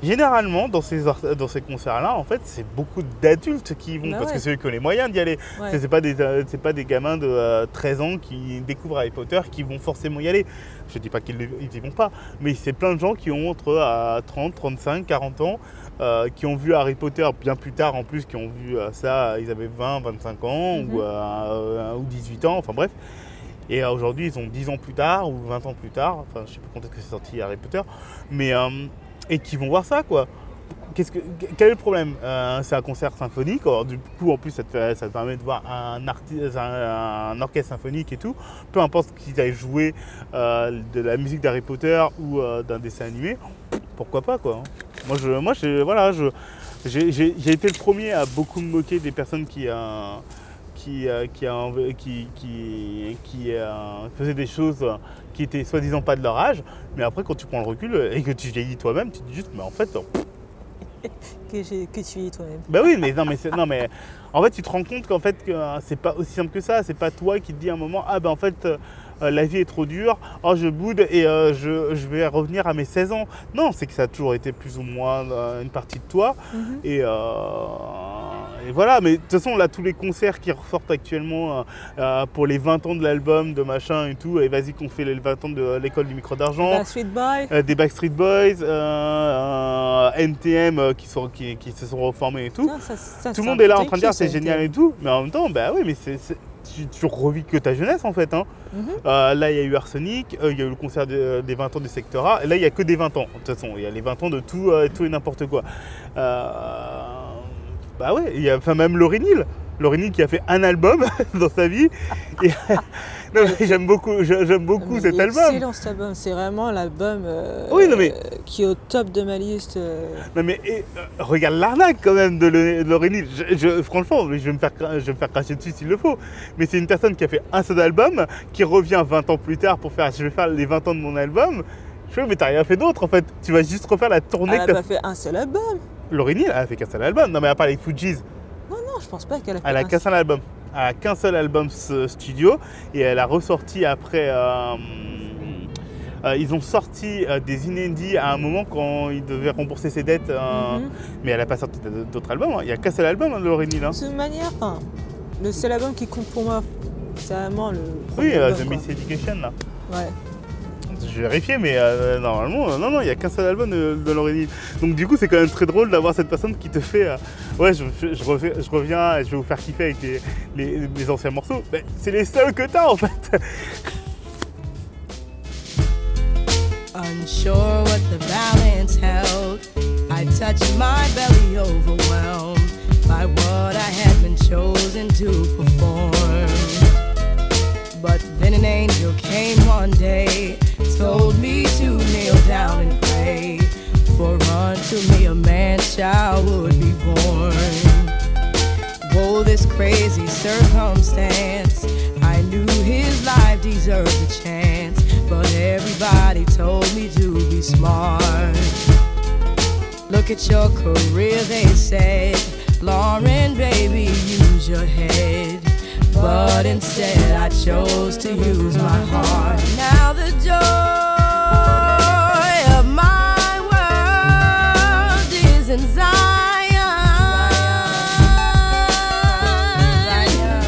Généralement, dans ces, dans ces concerts-là, en fait, c'est beaucoup d'adultes qui y vont, Bah parce ouais. que c'est eux qui ont les moyens d'y aller. Ouais. C'est- C'est pas, des, pas des gamins de euh, 13 ans qui découvrent Harry Potter qui vont forcément y aller. Je dis pas qu'ils ne- ils y vont pas, mais c'est plein de gens qui ont entre euh, 30, 35, 40 ans, euh, qui ont vu Harry Potter bien plus tard en plus, qui ont vu euh, ça, ils avaient 20, 25 ans Mhm. ou, euh, euh, ou 18 ans, enfin bref. Et euh, aujourd'hui, ils ont 10 ans plus tard ou 20 ans plus tard, enfin je sais pas quand est-ce que c'est sorti Harry Potter, mais euh, et qui vont voir ça quoi. Quel est le problème Euh, C'est un concert symphonique, alors du coup en plus ça te, permet de voir un, orchestre symphonique et tout, peu importe qu'ils aient joué euh, de la musique d'Harry Potter ou euh, d'un dessin animé, pourquoi pas quoi. hein. Moi je, moi je, voilà, j'ai, été le premier à beaucoup me moquer des personnes qui, qui, qui, qui, qui, faisaient des choses qui étaient soi-disant pas de leur âge, mais après quand tu prends le recul et que tu vieillis toi-même, tu te dis juste, mais en fait, Que, tu es toi-même. bah oui, mais non, mais, non, mais en fait, tu te rends compte qu'en fait, que euh, c'est pas aussi simple que ça. C'est pas toi qui te dis à un moment, ah ben en fait, euh, la vie est trop dure, oh je boude et euh, je, je vais revenir à mes 16 ans. Non, c'est que ça a toujours été plus ou moins euh, une partie de toi. Mhm. Et, et voilà, mais de toute façon, là, tous les concerts qui ressortent actuellement pour les 20 ans de l'album, de machin et tout, et vas-y qu'on fait les 20 ans de l'école du micro d'argent. Bah, Sweet Boy. Euh, des Backstreet Boys, NTM qui, sont, qui, qui se sont reformés et tout. Tiens, ça- ça, tout le monde est là en train de dire c'est génial et tout, mais en même temps, bah oui, mais c'est- tu, tu revis que ta jeunesse en fait. hein. Mhm. Euh, là, il y a eu Arsenic, euh, il y a eu le concert de- des 20 ans du Secteur A, et là, il n'y a que des 20 ans. De toute façon, il y a les 20 ans de tout, euh, tout et n'importe quoi. Euh, bah ouais, il y a enfin, même Laurie Neal. Laurie qui a fait un album dans sa vie. Et- j'aime beaucoup, j'aime beaucoup Mais cet album. Excellent cet album, c'est vraiment l'album euh, Oui, non, mais- euh, qui est au top de ma liste. euh. Non mais et, euh, regarde l'arnaque quand même de, Le- de Laurie Neal. Je, je- franchement, je vais, me faire, je vais me faire cracher dessus s'il le faut. Mais c'est une personne qui a fait un seul album, qui revient 20 ans plus tard pour faire je vais faire les 20 ans de mon album. Je fais mais t'as rien fait d'autre en fait. Tu vas juste refaire la tournée Elle que a t'as pas fait un seul album. Laurie elle a fait qu'un seul album. Non mais à part les Fujis, je pense pas qu'elle a fait elle a un qu'un seul album. Elle a qu'un seul album studio et elle a ressorti après. euh, euh, ils ont sorti euh, des inédits à un moment quand ils devaient rembourser ses dettes, euh, Mhm. mais elle n'a pas sorti d'autres albums. hein. Il n'y a qu'un seul album hein, de Laurie Neal, hein. De toute manière, enfin, le seul album qui compte pour moi, c'est vraiment le. Oui, album, The. Miss Education là. Ouais. Je vais vérifier, mais euh, normalement, non, non, il n'y a qu'un seul album de, de. Donc du coup, c'est quand même très drôle d'avoir cette personne qui te fait, euh, ouais, je, je, je je reviens et je vais vous faire kiffer avec les, les- anciens morceaux. Ben, c'est les seuls que t'as en fait. Unsure what the balance held, I touched my belly overwhelmed by what I had been chosen to perform. But then an angel came one day, told me to kneel down and pray, for unto me a man child would be born. Whoa, this crazy circumstance. I knew his life deserved a chance, but everybody told me to be smart. Look at your career, they said. Lauren, baby, use your head. But instead, I chose to use my heart. Now the joy of my world is in Zion.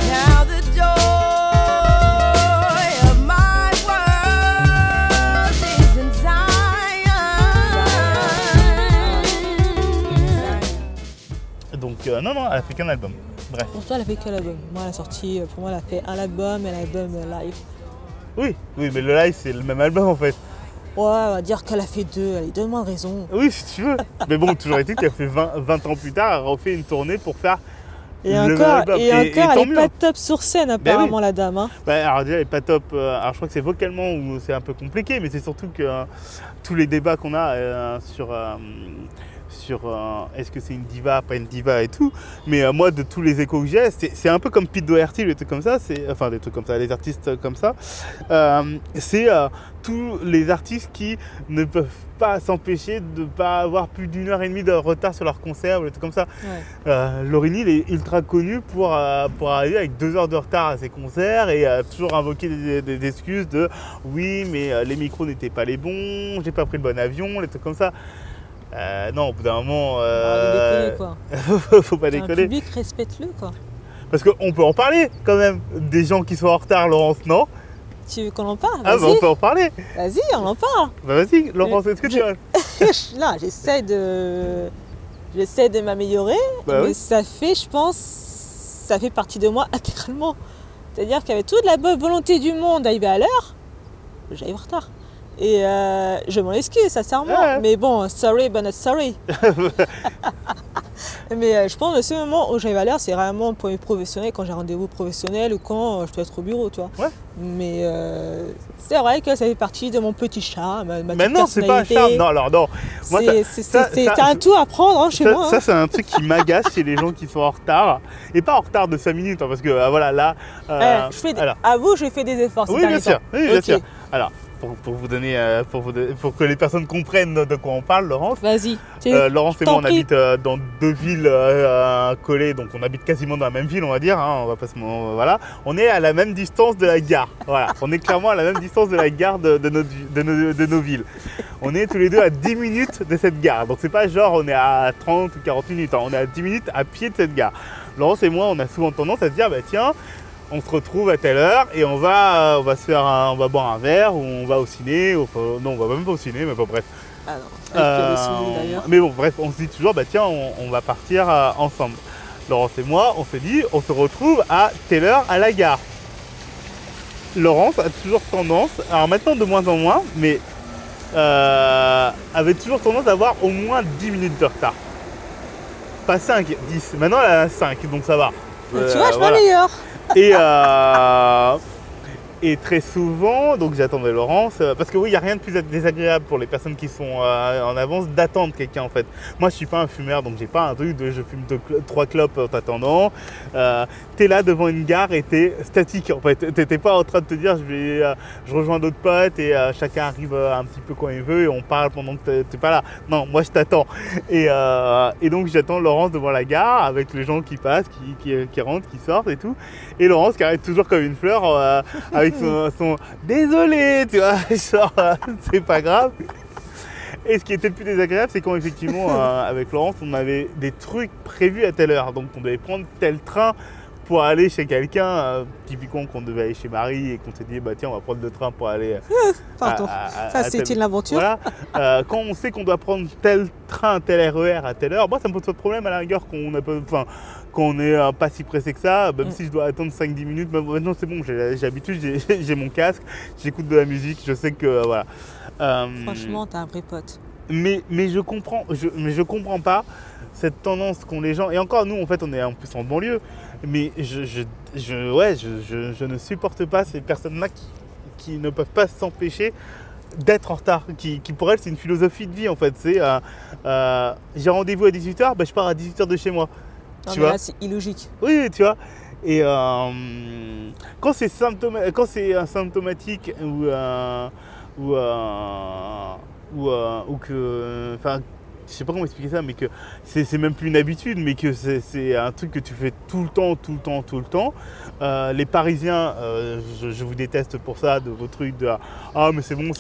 Now the joy of my world is in Zion. Donc euh, non, non, elle a fait qu'un album. Bref. Pour toi, elle a fait quel album? Moi, elle a sorti, euh, pour moi, elle a fait un album et l'album euh, live. Oui, oui, mais le live, c'est le même album en fait. Ouais, on va dire qu'elle a fait deux. Allez, donne-moi raison. Oui, si tu veux. Mais bon, toujours été qu'elle fait 20, 20 ans plus tard, elle refait une tournée pour faire Et Le encore, album. et Et- et encore tant elle est mieux. pas top sur scène, apparemment, la dame. hein. Bah, alors déjà, elle est pas top. euh, alors je crois que c'est vocalement où c'est un peu compliqué, mais c'est surtout que euh, tous les débats qu'on a euh, sur sur euh, est-ce que c'est une diva, pas une diva et tout. Mais euh, moi, de tous les échos que j'ai, c'est un peu comme Pete Doherty, des trucs comme ça. C'est enfin des trucs comme ça, les artistes comme ça. Euh, c'est euh, tous les artistes qui ne peuvent pas s'empêcher de pas avoir plus d'une heure et demie de retard sur leur concert ou des trucs comme ça. Ouais. Lauryn Hill est ultra connue pour, pour arriver avec deux heures de retard à ses concerts et toujours invoquer des, des- des excuses de oui, mais les micros n'étaient pas les bons, j'ai pas pris le bon avion, des trucs comme ça. Euh, non, au bout d'un moment, de euh, déconner, quoi. faut pas déconner. public, respecte-le, quoi. Parce qu'on peut en parler quand même des gens qui sont en retard, Laurence, non? Tu veux qu'on en parle? Ah, bah on peut en parler. vas-y, on en parle. Bah vas-y, Laurence, est-ce que tu Je- as. Là, j'essaie de, j'essaie de m'améliorer, Bah mais oui. ça fait, je pense, ça fait partie de moi intégralement. C'est-à-dire qu'avec toute la bonne volonté du monde d'arriver à l'heure, j'arrive en retard. Et euh, je m'en excuse, sincèrement. Ouais. Mais bon, sorry, but not sorry. mais euh, je pense que le seul moment où j'arrive à l'heure, c'est vraiment pour les professionnels, quand j'ai un rendez-vous professionnel ou quand euh, je dois être au bureau, tu vois. Ouais. Mais c'est vrai que ça fait partie de mon petit charme, ma Mais non, c'est pas un charme. Non, alors non. Ça- C'est- ça- ça- un tout à prendre hein, chez ça, moi. ça, hein. c'est un truc qui m'agace chez les gens qui sont en retard. Et pas en retard de 5 minutes, hein, parce que voilà, là. je fais des- alors, À vous, je fais des efforts. Oui, bien sûr. Oui, bien sûr. Alors, pour, pour vous donner, euh, pour, vous pour que les personnes comprennent de quoi on parle, Laurence. Vas-y. Euh, Laurence et moi, on prie. habite euh, dans deux villes euh, collées, donc on habite quasiment dans la même ville, on va dire. hein, on va pas se, voilà. On est à la même distance de la gare. Voilà, on est clairement à la même distance de la gare de, de notre vi- de nos, de nos villes. On est tous les deux à 10 minutes de cette gare. Donc c'est pas genre on est à 30 ou 40 minutes, hein, on est à 10 minutes à pied de cette gare. Laurence et moi, on a souvent tendance à se dire, bah tiens, on se retrouve à telle heure et on va, euh, on va se faire, un- on va boire un verre ou on va au ciné. ou- non, on va même pas au ciné, mais bon, bref. Ah non, Euh, mais bon, bref, on se dit toujours, bah tiens, on, on va partir euh, ensemble. Laurence et moi, on s'est dit, on se retrouve à telle heure à la gare. Laurence a toujours tendance, alors maintenant de moins en moins, mais euh, avait toujours tendance d'avoir au moins 10 minutes de retard. Pas 5, 10. Maintenant elle a 5, donc ça va. tu Euh, vois, je voilà. m'améliore. Et, euh, et très souvent, donc j'attendais Laurence, euh, parce que oui, il n'y a rien de plus désagréable pour les personnes qui sont euh, en avance d'attendre quelqu'un en fait. Moi, je suis pas un fumeur, donc j'ai pas un truc de je fume trois clopes en t'attendant. Euh, t'es là devant une gare et t'es statique en fait. T'étais pas en train de te dire je vais, euh, je rejoins d'autres potes et chacun arrive un petit peu quand il veut et on parle pendant que t'es- pas là. Non, moi je t'attends. Et, et donc j'attends Laurence devant la gare avec les gens qui passent, qui, qui- rentrent, qui sortent et tout. Et Laurence qui arrête toujours comme une fleur avec son, son désolé, tu vois, genre euh, c'est pas grave. Et ce qui était le plus désagréable, c'est quand effectivement euh, avec Laurence, on avait des trucs prévus à telle heure. Donc on devait prendre tel train pour aller chez quelqu'un, euh, typiquement qu'on devait aller chez Marie et qu'on s'est dit bah tiens on va prendre le train pour aller Pardon. à- à- Ça, à c'est tel- une aventure. voilà. Euh, quand on sait qu'on doit prendre tel train, tel RER à telle heure, moi ça me pose pas de problème à la rigueur qu'on a pas, enfin, qu'on est euh, pas si pressé que ça, même Mm. si je dois attendre 5-10 minutes, même- maintenant c'est bon, j'ai j'ai l'habitude, j'ai- mon casque, j'écoute de la musique, je sais que euh, voilà. Euh, Franchement, t'es un vrai pote. mais, mais je comprends, je, mais je comprends pas cette tendance qu'ont les gens. Et encore, nous, en fait, on est en plus en banlieue. Mais je, je, je- ouais, je, je- je ne supporte pas ces personnes-là qui, qui ne peuvent pas s'empêcher d'être en retard. Qui, qui pour elles, c'est une philosophie de vie, en fait. C'est euh, euh, j'ai rendez-vous à 18h, bah, je pars à 18h de chez moi. Non, Tu mais vois là, c'est illogique. Oui, tu vois. Et euh, quand c'est symptoma- quand c'est euh, symptomatique ou euh, ou euh, ou, ou que, enfin, je sais pas comment expliquer ça, mais que c'est même plus une habitude, mais que c'est- un truc que tu fais tout le temps, tout le temps, tout le temps. Euh, les Parisiens, euh, je, vous déteste pour ça, de vos trucs de ah mais c'est bon,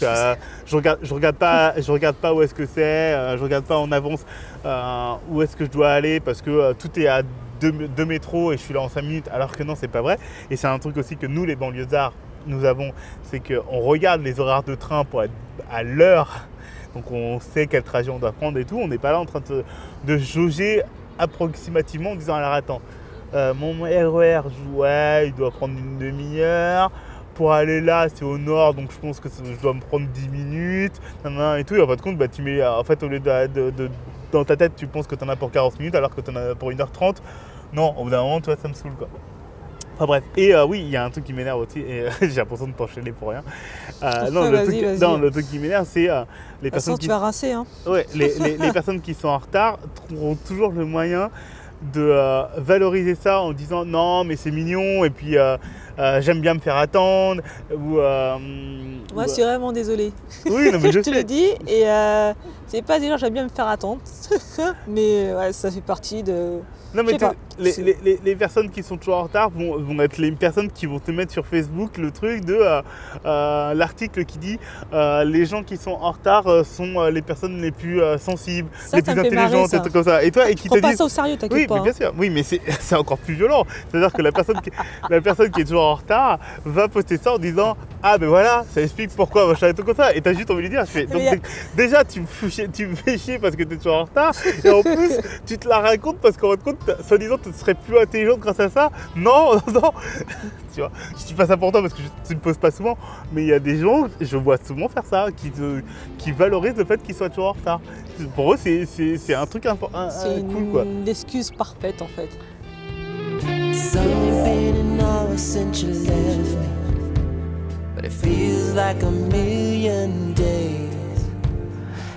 je regarde, regarde pas, je regarde pas où est-ce que c'est, euh, je regarde pas en avance euh, où est-ce que je dois aller parce que tout est à deux, deux métros et je suis là en 5 minutes, alors que non, c'est pas vrai. Et c'est un truc aussi que nous, les banlieusards, nous avons, c'est qu'on regarde les horaires de train pour être à l'heure. Donc on sait quel trajet on doit prendre et tout. On n'est pas là en train de, de jauger approximativement en disant alors attends, euh, mon RER, je- ouais, il doit prendre une demi-heure. Pour aller là, c'est au nord, donc je pense que je dois me prendre 10 minutes. et tout. Et en fin de compte, bah, tu mets, en fait, au lieu de, dans ta tête, tu penses que t'en as pour 40 minutes alors que t'en as pour 1h30. Non, au bout d'un moment, toi, ça me saoule quoi. Enfin bref, et euh, oui, il y a un truc qui m'énerve aussi, et euh, j'ai l'impression de t'enchaîner pour rien. Euh, non, le truc, vas-y. non, le truc qui m'énerve, c'est euh, les toute personnes façon, qui tu vas rincer. Hein. Ouais, les, les- les personnes qui sont en retard trouveront toujours le moyen de valoriser ça en disant non mais c'est mignon et puis j'aime bien me faire attendre ou, Moi, ou- je suis vraiment désolée. oui non mais je je te le dis. Et c'est pas des gens, j'aime bien me faire attendre. mais ouais, ça fait partie de. Non mais pas, les, les- les- les personnes qui sont toujours en retard vont, vont être les personnes qui vont te mettre sur Facebook le truc de euh, euh, l'article qui dit euh, les gens qui sont en retard sont les personnes les plus sensibles Ça, les ça plus fait marrer, intelligentes et trucs comme ça et toi et qui te pas ça au sérieux, t'inquiète Oui, pas. mais bien hein. sûr. Oui, mais c'est encore plus violent. C'est-à-dire que la personne, qui, la personne qui est toujours en retard va poster ça en disant Ah, ben voilà, ça explique pourquoi, machin et tout comme ça. Et t'as juste envie de lui dire fais, donc, a- Déjà, tu me, fais chier, tu me fais chier parce que t'es toujours en retard. Et en plus, tu te la racontes parce qu'en fin de compte, t'as- soi-disant, tu serais plus intelligente grâce à ça. Non, non. tu vois, je dis pas ça pour toi parce que je, tu ne poses pas souvent. Mais il y a des gens, je vois souvent faire ça, qui, te- qui valorisent le fait qu'ils soient toujours en retard. Pour eux, c'est- c'est c'est un truc impor- un- C'est un- une cool, quoi. excuse parfaite en fait. It's only been an hour since you left me, but it feels like a million days.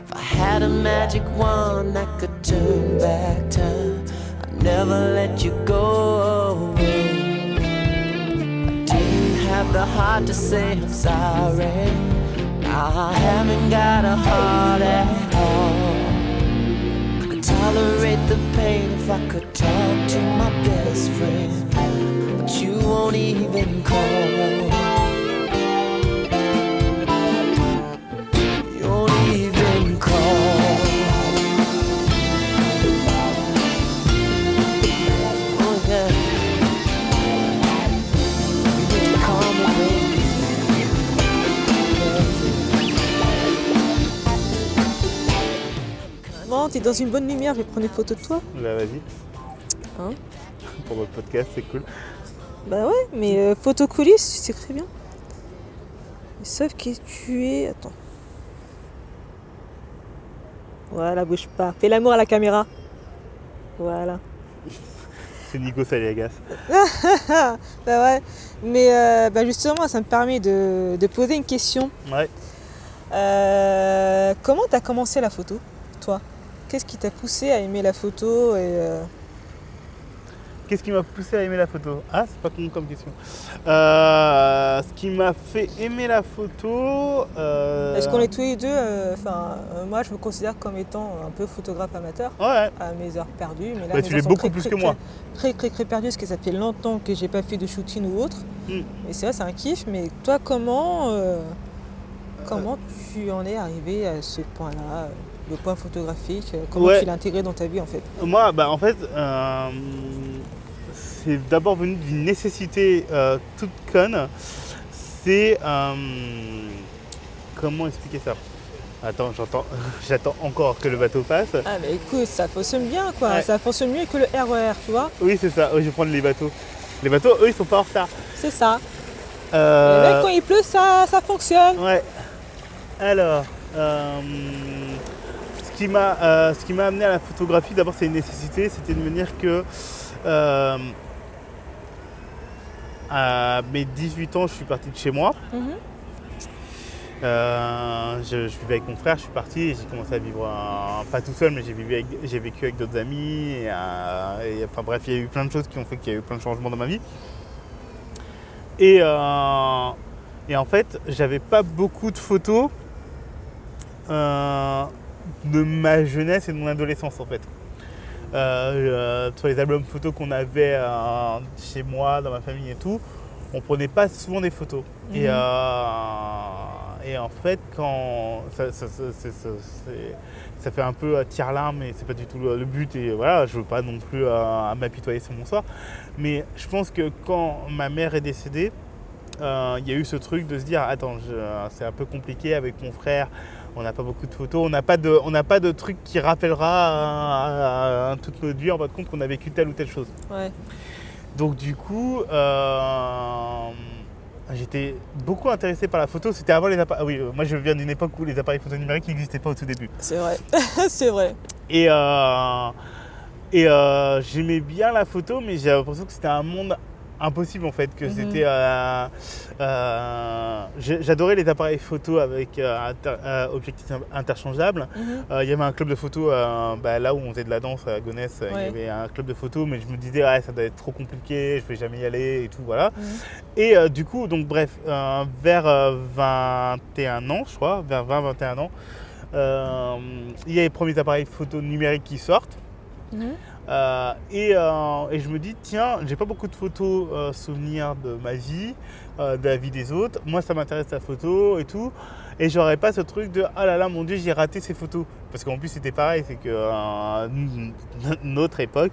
If I had a magic wand that could turn back time, never let you go. Away. I didn't have the heart to say I'm sorry. I haven't got a heart at all. I could tolerate the pain if I could talk to my best friend, but you won't even call. Dans une bonne lumière, je vais prendre une photo de toi. Bah vas-y. Hein Pour votre podcast, c'est cool. Bah ouais, mais euh, photo coulisse, c'est très bien. Sauf que tu es. Attends. Voilà, bouge pas. Fais l'amour à la caméra. Voilà. C'est Nico Saliagas. bah ouais. Mais euh, bah justement, ça me permet de, de poser une question. Ouais. Euh, comment t'as commencé la photo, toi? Qu'est-ce qui t'a poussé à aimer la photo et euh, Qu'est-ce qui m'a poussé à aimer la photo? Ah, c'est pas con comme question. Euh, ce qui m'a fait aimer la photo. euh, Est-ce qu'on est tous les deux Enfin, euh, moi, je me considère comme étant un peu photographe amateur Ouais, à mes heures perdues. Mais là, Bah, tu l'es beaucoup plus que moi. Très, très, très perdues parce que ça fait longtemps que j'ai pas fait de shooting ou autre. Mm. Et c'est vrai, c'est un kiff. Mais toi, comment, comment tu en es arrivé à ce point-là, le point photographique euh, Comment Ouais. tu l'as intégré dans ta vie en fait? Moi, bah, en fait, euh, c'est d'abord venu d'une nécessité euh, toute conne. C'est. euh, comment expliquer ça? Attends, j'entends, j'attends encore que le bateau passe. Ah, mais écoute, ça fonctionne bien quoi. Ouais. Ça fonctionne mieux que le RER, tu vois Oui, c'est ça. Oui, je vais prendre les bateaux. Les bateaux, eux, ils sont pas en retard. C'est ça. Euh, quand il pleut, ça, ça fonctionne. Ouais. Alors, euh, qui m'a euh, ce qui m'a amené à la photographie, d'abord c'est une nécessité, c'était de me dire que euh, à mes 18 ans, je suis parti de chez moi. Mhm. Euh, je, je vivais avec mon frère, je suis parti et j'ai commencé à vivre, pas tout seul, mais j'ai vécu avec, d'autres amis. Et, et, enfin bref, il y a eu plein de choses qui ont fait qu'il y a eu plein de changements dans ma vie. Et, et en fait, j'avais pas beaucoup de photos euh, de ma jeunesse et de mon adolescence en fait. Euh, euh, sur les albums photos qu'on avait euh, chez moi, dans ma famille et tout, on prenait pas souvent des photos. Et, Mhm. euh, et en fait, quand ça, ça- ça- ça- fait un peu tire-larme, mais c'est pas du tout le, le but. Et voilà, je veux pas non plus m'apitoyer sur mon sort. Mais je pense que quand ma mère est décédée, il y a eu ce truc de se dire attends, c'est un peu compliqué avec mon frère. On n'a pas beaucoup de photos, on n'a pas de, on n'a pas de truc qui rappellera euh, euh, toute notre vie en de compte qu'on a vécu telle ou telle chose. Ouais. Donc du coup, euh, j'étais beaucoup intéressé par la photo. C'était avant les appareils. Oui, euh, moi je viens d'une époque où les appareils photo numériques n'existaient pas au tout début. C'est vrai. c'est vrai. Et, euh, et j'aimais bien la photo, mais j'ai l'impression que c'était un monde impossible en fait. Que Mhm. c'était. euh, euh, J'adorais les appareils photo avec euh, inter- objectifs interchangeables. Mhm. Il y avait un club de photo bah, là où on faisait de la danse à Gonesse. Il Ouais. y avait un club de photo, mais je me disais, ouais, ça doit être trop compliqué, je vais jamais y aller et tout, voilà. Mhm. Et du coup, donc bref, vers euh, 21 ans, je crois, vers 20-21 ans, euh, il y a les premiers appareils photo numériques qui sortent. Euh, et, euh, et je me dis, tiens, j'ai pas beaucoup de photos euh, souvenirs de ma vie, de la vie des autres. Moi, ça m'intéresse la photo et tout. Et j'aurais pas ce truc de, ah là là, mon Dieu, j'ai raté ces photos. Parce qu'en plus, c'était pareil, c'est que euh, notre époque,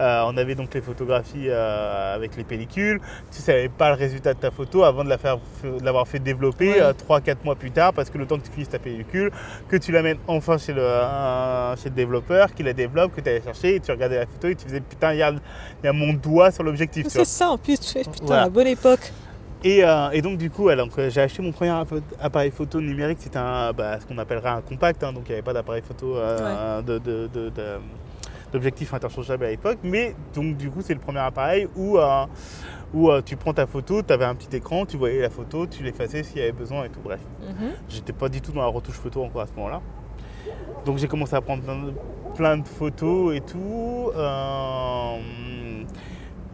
euh, on avait donc les photographies euh, avec les pellicules. Tu savais pas le résultat de ta photo avant de la faire- de l'avoir fait développer Ouais. 3-4 mois plus tard, parce que le temps que tu finisses ta pellicule, que tu l'amènes enfin chez le, chez le développeur, qu'il la développe, que tu allais chercher, et tu regardais la photo et tu faisais putain, il y a, il y a mon doigt sur l'objectif. C'est ça en plus, tu fais putain, Voilà. la bonne époque. Et, euh, et donc du coup, ouais, j'ai acheté mon premier appa- appareil photo numérique, c'était un, bah, ce qu'on appellerait un compact, hein, donc il n'y avait pas d'appareil photo euh, de- d'objectif interchangeable à l'époque, mais donc du coup c'est le premier appareil où, euh, où euh, tu prends ta photo, tu avais un petit écran, tu voyais la photo, tu l'effaçais s'il y avait besoin et tout, bref. Mhm. J'étais pas du tout dans la retouche photo encore à ce moment-là. Donc j'ai commencé à prendre plein de, plein de photos et tout.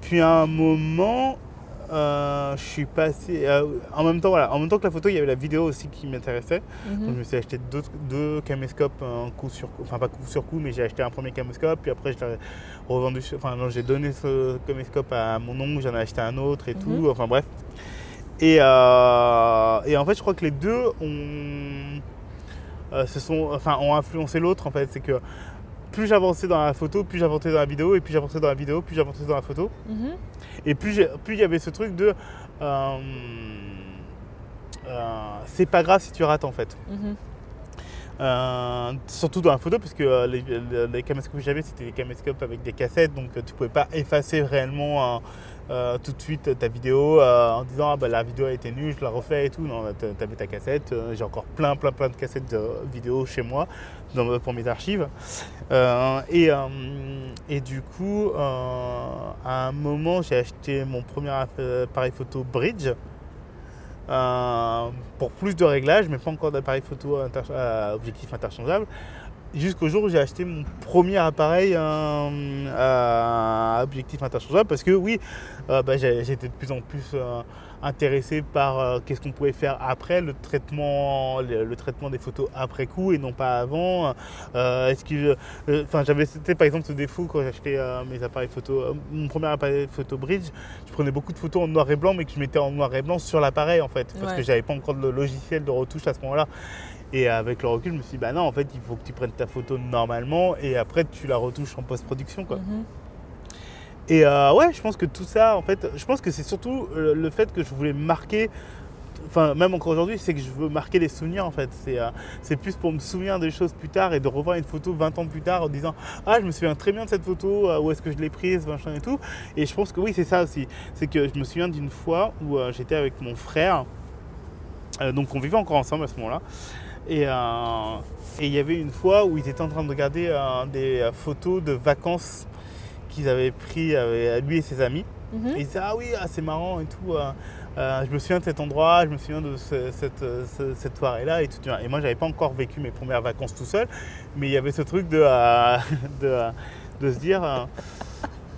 puis à un moment, euh, je suis passé. euh, en même temps, voilà, en même temps que la photo, il y avait la vidéo aussi qui m'intéressait. Donc je Mhm. me suis acheté deux, deux caméscopes un coup sur coup, enfin pas coup sur coup, mais j'ai acheté un premier caméscope, puis après je l'ai revendu, enfin non, j'ai donné ce caméscope à mon oncle, j'en ai acheté un autre et Mhm. tout, enfin bref. Et, euh, et en fait, je crois que les deux ont, euh, se sont, enfin, ont influencé l'autre en fait. C'est que plus j'avançais dans la photo, plus j'avançais dans la vidéo, et plus j'avançais dans la vidéo, plus j'avançais dans la photo. Mhm. Et plus il y avait ce truc de. euh, euh, c'est pas grave si tu rates en fait. Mhm. Euh, surtout dans la photo, parce que euh, les, les, les caméscopes que j'avais, c'était des caméscopes avec des cassettes, donc euh, tu pouvais pas effacer réellement tout de suite ta vidéo en disant ah, bah, la vidéo a été nulle, je la refais et tout. Non, t'a- t'avais ta cassette. J'ai encore plein, plein, plein de cassettes de vidéo chez moi dans, pour mes archives. Euh, et, euh, et du coup, euh, à un moment, j'ai acheté mon premier app- appareil photo Bridge. pour plus de réglages, mais pas encore d'appareil photo à objectif interchangeable. Jusqu'au jour où j'ai acheté mon premier appareil à objectif interchangeable parce que oui, bah, j'étais de plus en plus intéressé par euh, qu'est-ce qu'on pouvait faire après, le traitement, le, le traitement des photos après coup et non pas avant. Euh, Est-ce que, euh, enfin, j'avais c'était par exemple ce défaut quand j'achetais mes appareils photo, mon premier appareil photo bridge, je prenais beaucoup de photos en noir et blanc, mais que je mettais en noir et blanc sur l'appareil en fait, parce Ouais. que j'avais pas encore de logiciel de retouche à ce moment-là. Et avec le recul, je me suis dit, bah non, en fait, il faut que tu prennes ta photo normalement et après tu la retouches en post-production, quoi. Mhm. Et euh, ouais, je pense que tout ça, en fait, je pense que c'est surtout euh, le fait que je voulais marquer, enfin, même encore aujourd'hui, c'est que je veux marquer les souvenirs, en fait. C'est euh, plus pour me souvenir des choses plus tard et de revoir une photo 20 ans plus tard en disant Ah, je me souviens très bien de cette photo, où est-ce que je l'ai prise, machin et tout. Et je pense que oui, c'est ça aussi. C'est que je me souviens d'une fois où j'étais avec mon frère, donc on vivait encore ensemble à ce moment-là. Et il y avait une fois où ils étaient en train de regarder des photos de vacances qu'ils avaient pris avec lui et ses amis. Mhm. Et ils disaient Ah oui, ah, c'est marrant et tout. euh, euh, je me souviens de cet endroit, je me souviens de ce- cette, euh, ce- cette soirée-là et tout. Et moi, j'avais pas encore vécu mes premières vacances tout seul, mais il y avait ce truc de, euh, de, de se dire euh,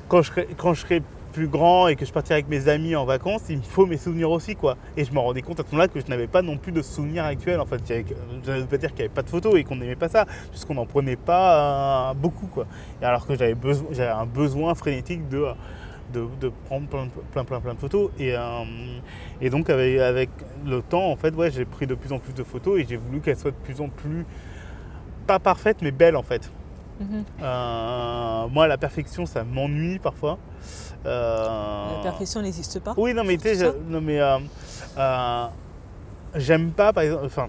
quand, je serai, quand je serai plus grand et que je partirai avec mes amis en vacances, il me faut mes souvenirs aussi, quoi. Et je me rendais compte à ce moment-là que je n'avais pas non plus de souvenirs actuels. En fait, je ne veux pas dire qu'il n'y avait pas de photos et qu'on n'aimait pas ça, juste qu'on n'en prenait pas euh, beaucoup, quoi. Et alors que j'avais besoin, j'avais un besoin frénétique de, de, prendre plein, plein, plein, plein de photos. Et, euh, et donc, avec, avec le temps, en fait, ouais, j'ai pris de plus en plus de photos et j'ai voulu qu'elles soient de plus en plus, pas parfaites, mais belles, en fait. Mhm. Euh, moi, la perfection, ça m'ennuie parfois. Euh, La perfection n'existe pas. oui, non, mais tu sais, C'est ça je- non, mais euh, j'aime pas, par exemple, enfin,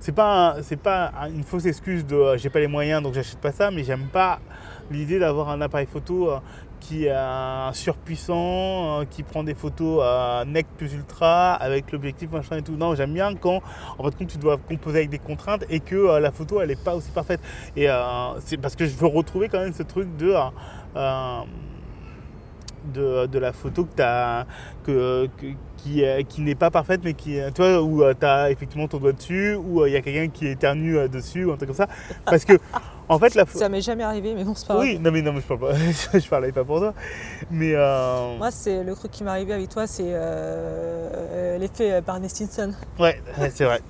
c'est pas, c'est pas un- une fausse excuse de j'ai pas les moyens donc j'achète pas ça, mais j'aime pas l'idée d'avoir un appareil photo qui est un surpuissant, euh, qui prend des photos à nec plus ultra, avec l'objectif machin et tout. Non, j'aime bien quand, en fait, compte, tu dois composer avec des contraintes et que euh, la photo, elle n'est pas aussi parfaite. Et euh, c'est parce que je veux retrouver quand même ce truc de. de, la photo que que, qui, qui n'est pas parfaite mais qui tu où tu as effectivement ton doigt dessus ou il y a quelqu'un qui éternue dessus ou un truc comme ça parce que en fait la Ça m'est jamais arrivé, mais bon, c'est pas grave. oui non mais non mais je parle pas je parlais pas pour toi mais euh, Moi, c'est le truc qui m'est arrivé avec toi, c'est euh, l'effet euh, Barney Stinson. ouais, c'est vrai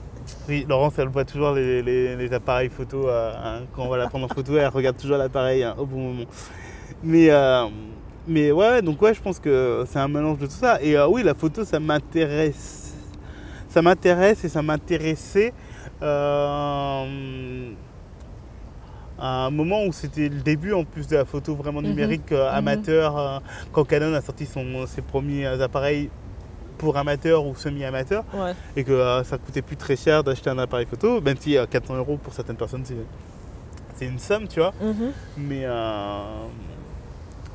oui, Laurence, elle voit toujours les, les- les appareils photo. euh, hein, quand on va la prendre en photo, elle regarde toujours l'appareil hein, au bon moment. Mais, euh, mais ouais, donc ouais, je pense que c'est un mélange de tout ça. Et euh, oui, la photo, ça m'intéresse. Ça m'intéresse et ça m'intéressait euh, à un moment où c'était le début en plus de la photo vraiment Mhm. numérique euh, Mhm. amateur, euh, quand Canon a sorti son, ses premiers appareils pour amateurs ou semi-amateurs Ouais. et que euh, ça coûtait plus très cher d'acheter un appareil photo, même si euh, 400 euros pour certaines personnes c'est, une somme, tu vois. Mhm. Mais, euh,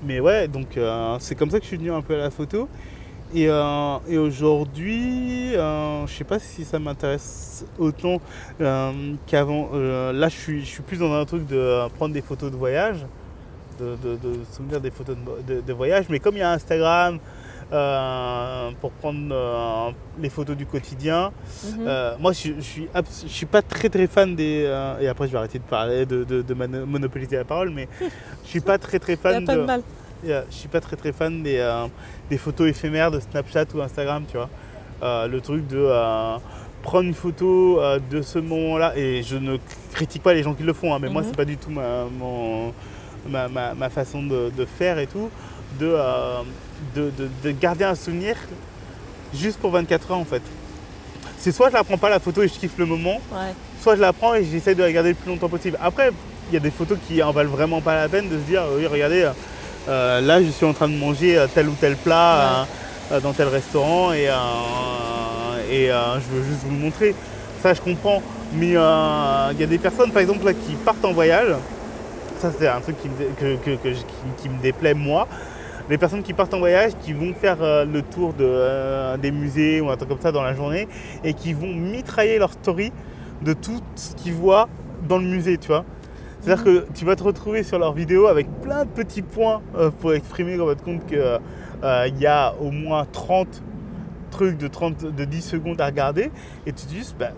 mais ouais, donc c'est comme ça que je suis venu un peu à la photo. Et, euh, et aujourd'hui, euh, je sais pas si ça m'intéresse autant euh, qu'avant. Euh, là, je suis, je suis plus dans un truc de prendre des photos de voyage, de, de, de souvenir des photos de, voyage. Mais comme il y a Instagram euh, pour prendre euh, les photos du quotidien, Mhm. euh, moi, je, je suis, je suis pas très très fan des. et après, je vais arrêter de parler, de, de- de mono- monopoliser la parole, mais je suis pas très très fan pas de de. mal. Yeah, je suis pas très très fan des, euh, des photos éphémères de Snapchat ou Instagram, tu vois. Euh, le truc de euh, prendre une photo euh, de ce moment-là, et je ne critique pas les gens qui le font, hein, mais moi, Mhm. c'est pas du tout ma, mon- ma, ma- ma façon de, de faire et tout, de, euh, de, de- de garder un souvenir juste pour 24 heures en fait. C'est soit je la prends pas la photo et je kiffe le moment, Ouais. soit je la prends et j'essaie de la garder le plus longtemps possible. Après, il y a des photos qui en valent vraiment pas la peine de se dire, oui, regardez, euh, là je suis en train de manger euh, tel ou tel plat euh, euh, dans tel restaurant et, et je veux juste vous le montrer. Ça, je comprends. Mais il y a des personnes, par exemple, là, qui partent en voyage. Ça, c'est un truc qui me, dé- que, que- que je- qui- qui me déplaît, moi. Les personnes qui partent en voyage, qui vont faire euh, le tour de, euh, des musées ou un truc comme ça dans la journée et qui vont mitrailler leur story de tout ce qu'ils voient dans le musée, tu vois. C'est-à-dire que tu vas te retrouver sur leur vidéo avec plein de petits points euh, pour exprimer en votre compte qu'il y a au moins 30 trucs de, 30, de 10 secondes à regarder et tu te dis, bah,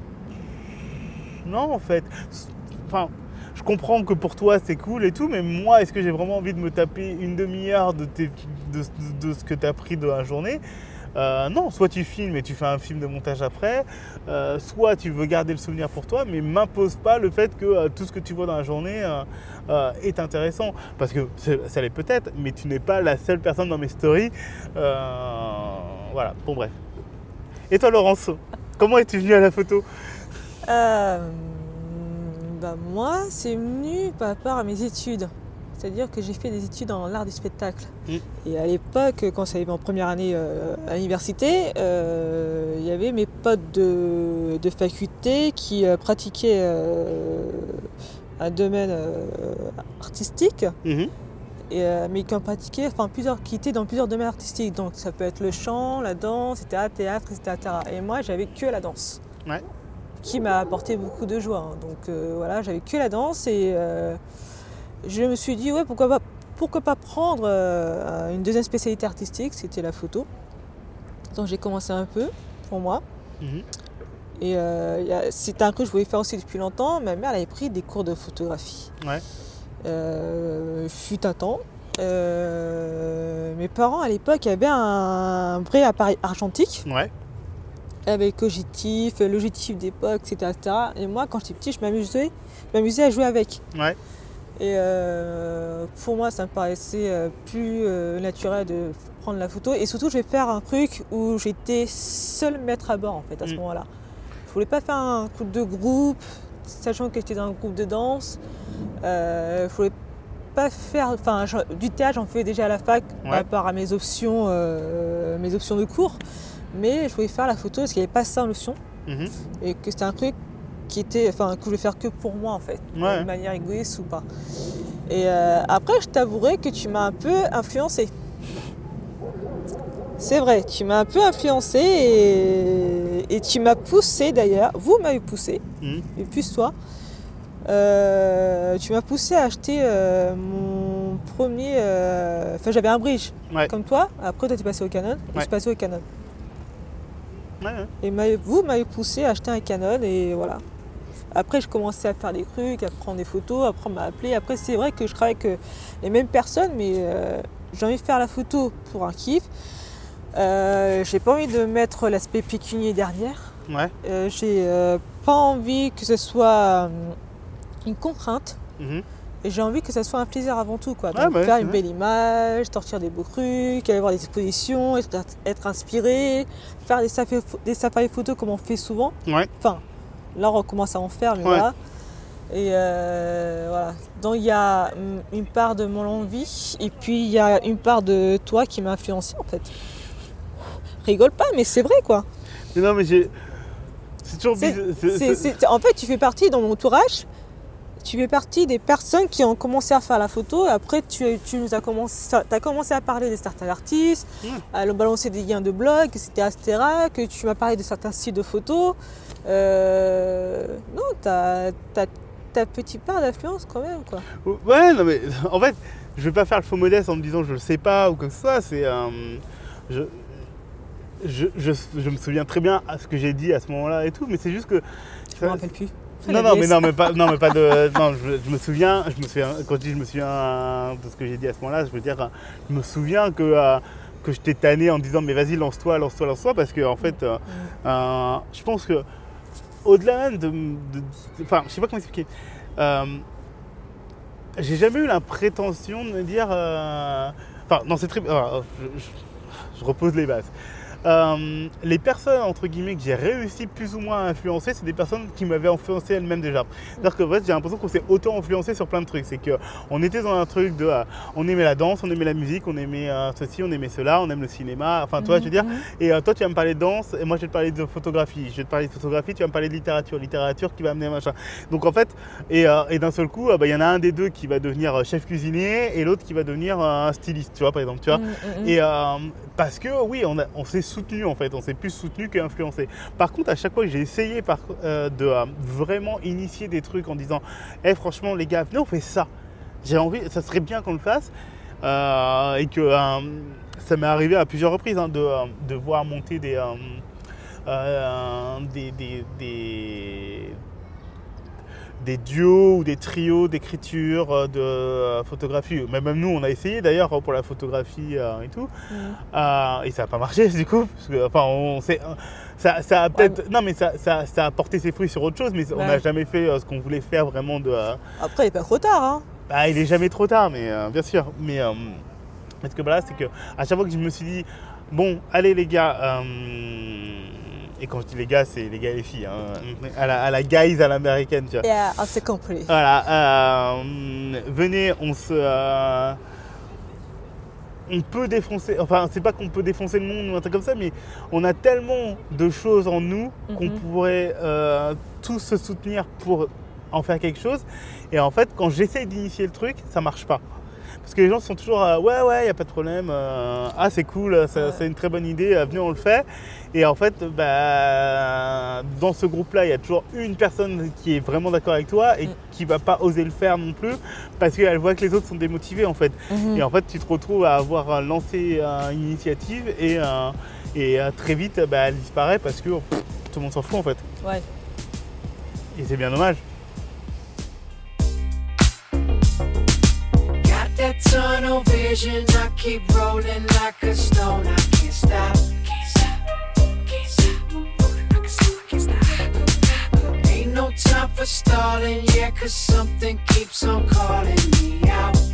non en fait. Enfin, je comprends que pour toi c'est cool et tout, mais moi, est-ce que j'ai vraiment envie de me taper une demi-heure de, de, de- de ce que tu as pris dans la journée? Euh, non, soit tu filmes et tu fais un film de montage après, euh, soit tu veux garder le souvenir pour toi, mais m'impose pas le fait que euh, tout ce que tu vois dans la journée est intéressant. Parce que ça l'est peut-être, mais tu n'es pas la seule personne dans mes stories. Voilà, bon bref. Et toi Laurence, comment es-tu venue à la photo? Bah, moi, c'est venu par rapport à mes études. C'est-à-dire que j'ai fait des études en l'art du spectacle. Mm. Et à l'époque, quand ça arrivait en première année euh, à l'université, euh, il y avait mes potes de, de faculté qui euh, pratiquaient un domaine artistique, Mhm. et, mais qui en pratiquaient, enfin plusieurs, qui étaient dans plusieurs domaines artistiques. Donc ça peut être le chant, la danse, etc., théâtre, etc. Et moi, j'avais que la danse Ouais. qui m'a apporté beaucoup de joie. hein. Donc voilà, j'avais que la danse et je me suis dit, ouais, pourquoi pas, pourquoi pas prendre euh, une deuxième spécialité artistique, c'était la photo. Donc j'ai commencé un peu pour moi. Mhm. Et euh, c'était un truc que je voulais faire aussi depuis longtemps. Ma mère elle avait pris des cours de photographie. Ouais. Euh, fut un temps. Euh, mes parents à l'époque avaient un vrai appareil argentique Ouais. avec objectif, l'objectif d'époque, etc., etc. Et moi, quand j'étais petit, je m'amusais, je m'amusais à jouer avec. Ouais. Et euh, pour moi, ça me paraissait euh, plus euh, naturel de prendre la photo. Et surtout, je vais faire un truc où j'étais seul maître à bord, en fait, à ce Mm. moment-là. Je voulais pas faire un coup de groupe, sachant que j'étais dans un groupe de danse. Euh, je voulais pas faire, enfin, du théâtre, j'en fais déjà à la fac, par rapport à mes options, mes options de cours. Mais je voulais faire la photo parce qu'il n'y avait pas ça en option Mhm. et que c'était un truc qui était, enfin, que je voulais faire que pour moi en fait, Ouais. de manière égoïste ou pas. Et euh, après, je t'avouerai que tu m'as un peu influencé. C'est vrai, tu m'as un peu influencé et, et tu m'as poussé d'ailleurs. Vous m'avez poussé, Mhm. et plus toi. Euh, tu m'as poussé à acheter euh, mon premier. Enfin, j'avais un bridge Ouais. comme toi. Après, toi, t'es passé au Canon. et Je Ouais. suis passé au Canon. Ouais, ouais. Et vous m'avez poussé à acheter un Canon et voilà. Après, je commençais à faire des trucs, à prendre des photos. Après, on m'a appelé. Après, c'est vrai que je travaille avec euh, les mêmes personnes, mais euh, j'ai envie de faire la photo pour un kiff. Euh, j'ai pas envie de mettre l'aspect pécunier derrière. Ouais. Euh, j'ai pas envie que ce soit une contrainte. Mhm. Et j'ai envie que ça soit un plaisir avant tout. Quoi. Ah bah faire une belle image, sortir des beaux trucs, aller voir des expositions, être, être inspiré, faire des, safaris, des safaris photos comme on fait souvent. Ouais. Enfin, là on commence à en faire, mais Ouais. voilà. Et euh, voilà. Donc il y a hum, une part de mon envie et puis il y a une part de toi qui m'a influencé en fait. Rigole pas, mais c'est vrai quoi. Mais non, mais j'ai. C'est toujours bizarre. en fait, tu fais partie dans mon entourage. Tu fais partie des personnes qui ont commencé à faire la photo. Et après, tu, tu nous as commencé, as commencé à parler de certains artistes, Ouais. à leur balancer des liens de blog, etc., etc. Que tu m'as parlé de certains styles de photos. Euh, non, t'as as, ta petite part d'influence quand même, quoi. Ouais, non, mais en fait, je vais pas faire le faux modeste en me disant je le sais pas ou ce soit. C'est. euh, je, je, je, je me souviens très bien à ce que j'ai dit à ce moment-là et tout, mais c'est juste que. Je me rappelle plus. Non, non, mais non, mais pas, non, mais pas de. Non, je, je me souviens, je me souviens, quand je dis je me souviens de ce que j'ai dit à ce moment-là, je veux dire, je me souviens que, euh, que je t'ai tanné en disant, mais vas-y, lance-toi, lance-toi, lance-toi, parce que, en fait, euh, euh, je pense que, au-delà même de. de- Enfin, je sais pas comment expliquer. Euh, j'ai jamais eu la prétention de me dire. euh, Enfin, non, c'est très. alors, je, je- je repose les bases. Euh, les personnes entre guillemets que j'ai réussi plus ou moins à influencer, c'est des personnes qui m'avaient influencé elles-mêmes déjà. C'est-à-dire que en fait, j'ai l'impression qu'on s'est auto influencé sur plein de trucs. C'est que on était dans un truc de, euh, on aimait la danse, on aimait la musique, on aimait euh, ceci, on aimait cela, on aime le cinéma. Enfin, toi, je veux dire? Mhm. Et toi, tu vas me parler de danse, et moi, je vais te parler de photographie. Je vais te parler de photographie, tu vas me parler de littérature, littérature qui va amener machin. Donc en fait, et, et d'un seul coup, bah, il y en a un des deux qui va devenir chef cuisinier et l'autre qui va devenir un styliste, tu vois, par exemple, tu vois? Mm, mm, mm. Et parce que oui, on, a- on s'est soutenu en fait, on s'est plus soutenu qu'influencé. Par contre, à chaque fois que j'ai essayé par, euh, de euh, vraiment initier des trucs en disant, eh franchement les gars, venez on fait ça. J'ai envie, ça serait bien qu'on le fasse. Euh, et que ça m'est arrivé à plusieurs reprises hein, de, de voir monter des, des, des, des- des duos ou des trios d'écriture, euh, de euh, photographie. Mais même nous, on a essayé d'ailleurs pour la photographie euh, et tout. Mm. Euh, et ça n'a pas marché du coup. Parce que, enfin, on s'est- ça, ça a peut-être. Non, mais ça, ça, ça a porté ses fruits sur autre chose, mais on n'a jamais fait ce qu'on voulait faire vraiment de. Après, il n'est pas trop tard, hein. bah, il est jamais trop tard, mais euh, bien sûr. Mais euh, parce que voilà, c'est que à chaque fois que je me suis dit, bon, allez les gars, et quand je dis les gars, c'est les gars et les filles, hein, à, la, à la guys à l'américaine, tu vois. Yeah, on s'est compris. Voilà, euh, venez, on se. euh, on peut défoncer, enfin, c'est pas qu'on peut défoncer le monde ou un truc comme ça, mais on a tellement de choses en nous qu'on Mhm. pourrait euh, tous se soutenir pour en faire quelque chose. Et en fait, quand j'essaye d'initier le truc, ça marche pas. Parce que les gens sont toujours euh, ouais ouais y a pas de problème euh, ah c'est cool Ouais. c'est une très bonne idée euh, venez on le fait et en fait bah, dans ce groupe là il y a toujours une personne qui est vraiment d'accord avec toi et Mm. qui va pas oser le faire non plus parce qu'elle voit que les autres sont démotivés en fait Mhm. et en fait tu te retrouves à avoir euh, lancé euh, une initiative et, euh, et euh, très vite bah, elle disparaît parce que pff, tout le monde s'en fout en fait Ouais. et c'est bien dommage tunnel vision, I keep rolling like a stone. I can't stop, can't stop, can't stop. Ain't no time for stalling, yeah, cause something keeps on calling me out.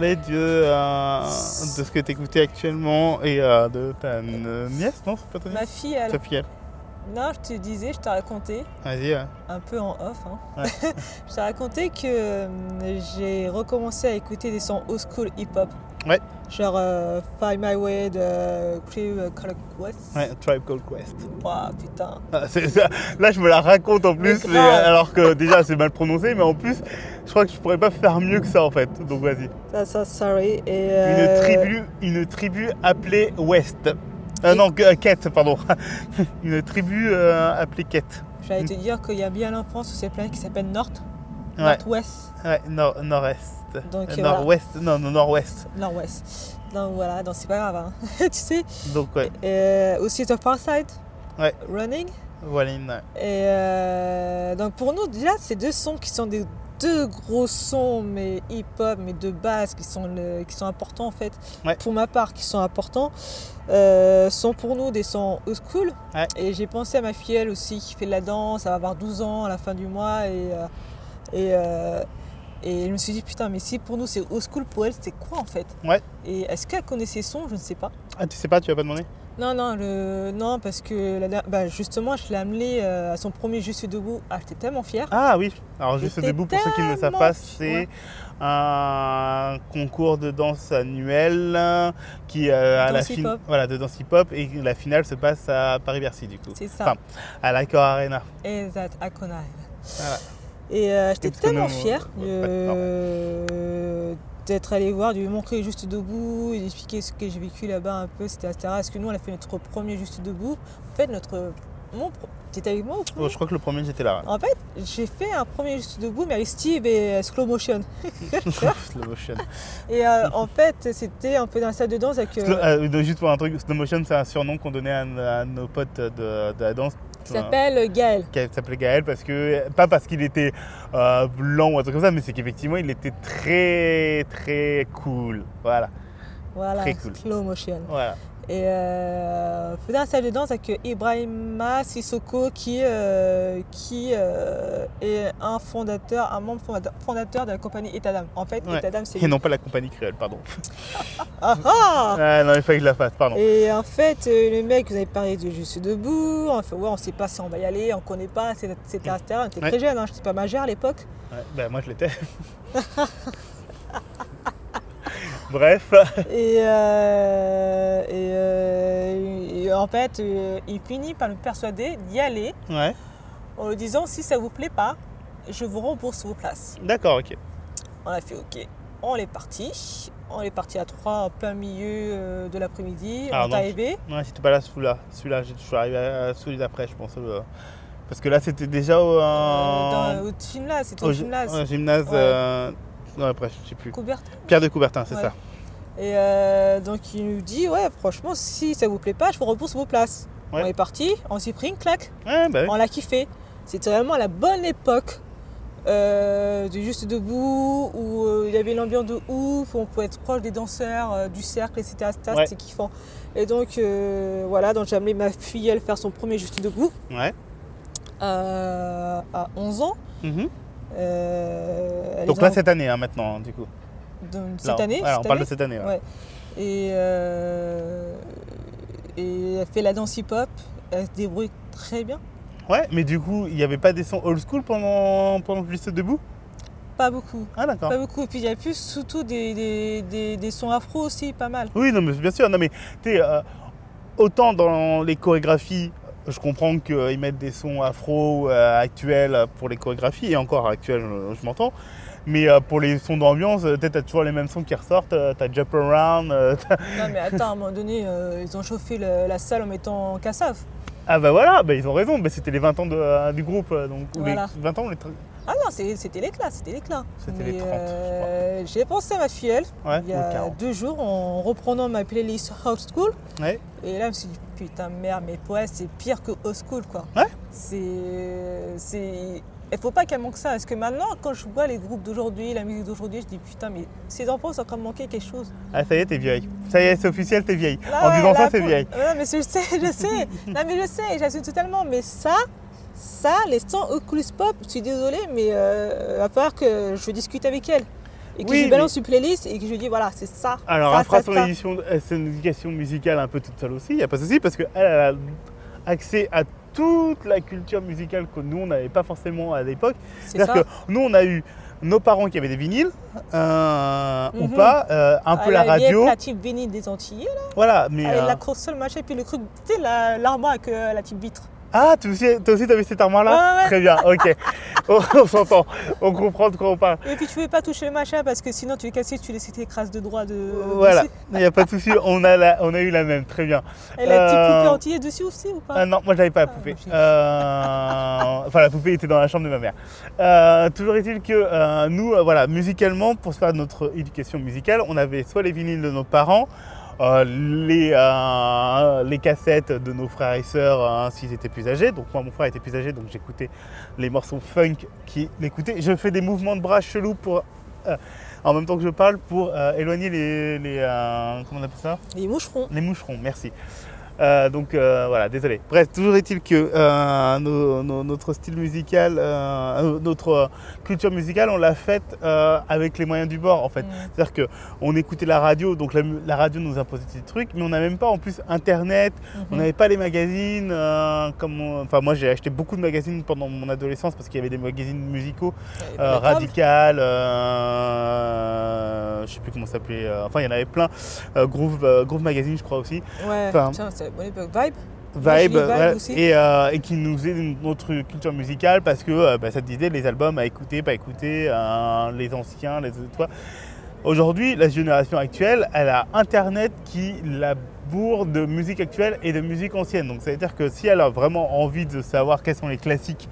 De, euh, de ce que tu écoutais actuellement et euh, de ta nièce, non pas ta ma nièce fille, elle. Ta fille, elle. Non, je te disais, je t'ai raconté, Vas-y, ouais. un peu en off, hein. Ouais. je t'ai raconté que euh, j'ai recommencé à écouter des sons old school hip-hop. Ouais. Genre euh, Find My Way de Crib Color Quest. Ouais, Tribe Called Quest. Ouah, putain. Ah, ça- là, je me la raconte en plus, Mais mais grave. alors que déjà c'est mal prononcé, mais en plus, je crois que je pourrais pas faire mieux que ça en fait. Donc vas-y. Ça, ça, sorry. Et, Une euh, tribu, une tribu appelée West. Euh, non, que- euh, pardon. une tribu appelée Ket. J'allais te dire qu'il y a bien l'enfance sur cette planète qui s'appelle North. Ouais, Northwest. ouais, nord, nord-est. Donc, Euh, euh, nord-ouest, non, non, nord-ouest. Nord-Ouest. Donc voilà, donc c'est pas grave. hein. tu sais. Donc ouais, Et, aussi The Far Side. Ouais. Running. une. Et euh, donc pour nous, déjà, ces deux sons qui sont des deux gros sons, mais hip-hop, mais de base, qui sont, le- qui sont importants en fait, Ouais. pour ma part, qui sont importants, euh, sont pour nous des sons old school. Ouais. Et j'ai pensé à ma fille, elle aussi, qui fait de la danse, elle va avoir 12 ans à la fin du mois. Et, euh, et, euh, et je me suis dit, putain, mais si pour nous c'est old school, pour elle, c'est quoi en fait Ouais. Et est-ce qu'elle connaît ces sons Je ne sais pas. Ah, tu sais pas, tu vas pas demander Non, non, le... non parce que la bah, justement, je l'ai amené euh, à son premier Juste Debout. Ah, j'étais tellement fière. Ah oui, alors juste J'étais debout, pour ceux qui ne le savent pas, c'est ouais. un concours de danse annuel qui euh, à la fin- voilà, de danse hip-hop et la finale se passe à Paris-Bercy du coup. C'est ça. Enfin, à l'Accor Arena. Exact, à Conan. Voilà. Et euh, j'étais Parce tellement fière euh, de- d'être allée voir, de lui montrer Juste Debout, et d'expliquer ce que j'ai vécu là-bas un peu, etc. Est-ce que nous, on a fait notre premier Juste Debout? En fait, notre. Mon... T'étais avec moi ou Oh, je crois que le premier j'étais là. En fait, j'ai fait un premier Juste Debout, mais avec Steve et euh, Slow Motion. Slow motion. Et euh, en fait, c'était un peu dans la salle de danse avec. euh, Slow- juste pour un truc, slow motion c'est un surnom qu'on donnait à, à nos potes de, de la danse. Qui s'appelle Gaël. qui s'appelait Gaël parce que pas parce qu'il était euh, blanc ou un truc comme ça mais c'est qu'effectivement il était très très cool voilà Voilà, Très cool. slow motion. voilà Et euh, faisait un salle de danse avec Ibrahima Sissoko qui, euh, qui euh, est un fondateur, un membre fondateur, de la compagnie Etadam. En fait, Ouais. Etadam c'est et non pas la compagnie créole pardon Ah ah ah non il fallait que je la fasse pardon Et en fait, euh, le mec, vous avez parlé de Juste Debout, on fait ouais, on sait pas si on va y aller, on connaît pas, etc. etc. On était Ouais. très jeunes, hein, j'étais pas majeure à l'époque. Ouais, bah, moi je l'étais bref Et, euh, et, euh, et en fait, euh, il finit par me persuader d'y aller ouais en lui disant si ça vous plaît pas, je vous rembourse vos places. d'accord ok On a fait ok. On est parti. On est parti à 3 en plein milieu euh, de l'après-midi. On est arrivé. ouais c'était pas là celui-là celui-là je suis arrivé à celui d'après je pense euh, parce que là c'était déjà au, dans, au gymnase, c'était au au gy- gymnase. ouais, gymnase Ouais. Ouais bref je sais plus Coubertin. Pierre de Coubertin c'est Ouais. ça Et euh, donc il nous dit ouais franchement si ça vous plaît pas, je vous rembourse vos places. Ouais. On est parti, on s'est pris une claque, ouais bah oui. on l'a kiffé. C'était vraiment la bonne époque euh, du Juste Debout où euh, il y avait l'ambiance de ouf, où on pouvait être proche des danseurs, euh, du cercle, etc. Ouais. C'était kiffant. Et donc voilà, donc j'ai amené ma fille elle faire son premier Juste Debout ouais à 11 ans. Mhm. Euh, elle donc là cette année hein, maintenant du coup Là, cette année. on cette parle année. de cette année ouais. Ouais. Et, euh, et elle fait la danse hip-hop, elle se débrouille très bien. Ouais, mais du coup, il n'y avait pas des sons old school pendant, pendant juste debout? Pas beaucoup. Ah d'accord. Pas beaucoup. Et puis il y a plus surtout des, des, des- des sons afro aussi, pas mal. Oui, non, mais bien sûr. Non, mais tu euh, autant dans les chorégraphies, je comprends qu'ils mettent des sons afro euh, actuels pour les chorégraphies, et encore actuels, je m'entends. Mais euh, pour les sons d'ambiance, euh, peut-être t'as toujours les mêmes sons qui ressortent. T'as Jump Around. Non mais attends, à un moment donné, ils ont chauffé le- la salle en mettant Cassave. ah bah voilà, bah, ils ont raison. Bah, C'était les 20 ans de, du groupe. Donc, ou Voilà. les 20 ans les 30 Ah non, c'était l'éclat, c'était l'éclat. C'était les Mais, 30, je euh, J'ai pensé à ma fille, elle, Ouais, il y a 40. deux jours, en reprenant ma playlist Old School. Ouais. Et là, je me suis dit, putain, merde, mais pour elle, c'est pire que Old School, quoi. Ouais. C'est. c'est- Il faut pas qu'elle manque ça. Parce que maintenant, quand je vois les groupes d'aujourd'hui, la musique d'aujourd'hui, je dis, putain, mais ces enfants sont en train de manquer quelque chose. Ah ça y est, t'es vieille. Ça y est, c'est officiel, t'es vieille. En ouais, disant ça, c'est pour- vieille. Ouais, mais je sais, je sais. non, mais je sais, j'assume totalement. Mais ça, ça, les sons Oculus Pop, je suis désolée, mais euh, va falloir que je discute avec elle. Et que Oui, je lui balance mais- une playlist et que je lui dis voilà, c'est ça. Alors, ça, elle fera son, édition, euh, son éducation musicale un peu toute seule aussi, il n'y a pas de souci, parce qu'elle a accès à toute la culture musicale que nous, on n'avait pas forcément à l'époque. C'est C'est-à-dire que nous, on a eu nos parents qui avaient des vinyles, euh, ou Mhm. pas, euh, un peu Elle la radio. platine bénie des Antillais, là. Voilà, mais. avec euh, la console, machin, puis le truc, tu sais, la- l'armoire avec la petite vitre. Ah, toi aussi, toi aussi, t'avais cette armoire-là Ouais, ouais. Très bien, ok. on on s'entend, on comprend de quoi on parle. Et puis tu ne pouvais pas toucher le machin parce que sinon tu le cassais, tu laissais tes crasses de droit de. Voilà, il n'y a pas de souci, on, a la- on a eu la même, très bien. Et la petite Euh, poupée antillais dessus aussi ou pas Ah non, moi j'avais pas la Ah, poupée. Euh, Enfin, la poupée était dans la chambre de ma mère. Euh, toujours est-il que euh, nous, euh, voilà, musicalement, pour se faire notre éducation musicale, on avait soit les vinyles de nos parents, euh, les, euh, les cassettes de nos frères et sœurs euh, s'ils étaient plus âgés. Donc moi, mon frère était plus âgé, donc j'écoutais les morceaux funk qui l'écoutaient. Je fais des mouvements de bras chelous pour, euh, en même temps que je parle, pour éloigner les, les, comment on appelle ça? Les moucherons. les moucherons, merci. Euh, donc euh, voilà, désolé. Bref, toujours est-il que euh, nos- nos- notre style musical, notre culture musicale, on l'a faite avec les moyens du bord en fait. Mm. C'est-à-dire qu'on écoutait la radio, donc la, radio nous imposait des trucs, mais on n'a même pas en plus internet, on Mhm. n'avait pas les magazines. comme on- Enfin, moi j'ai acheté beaucoup de magazines pendant mon adolescence parce qu'il y avait des magazines musicaux. Radical, je sais plus comment ça s'appelait, enfin il y en avait plein, Groove, Groove Magazine je crois aussi, Ouais, Enfin, tiens, bonne époque. Vibe Vibe, et, euh, et qui nous faisait notre culture musicale parce que euh, bah, ça te disait les albums à écouter, pas écouter, euh, les anciens, les toi. Aujourd'hui, la génération actuelle, elle a Internet qui la bourre de musique actuelle et de musique ancienne. Donc ça veut dire que si elle a vraiment envie de savoir quels sont les classiques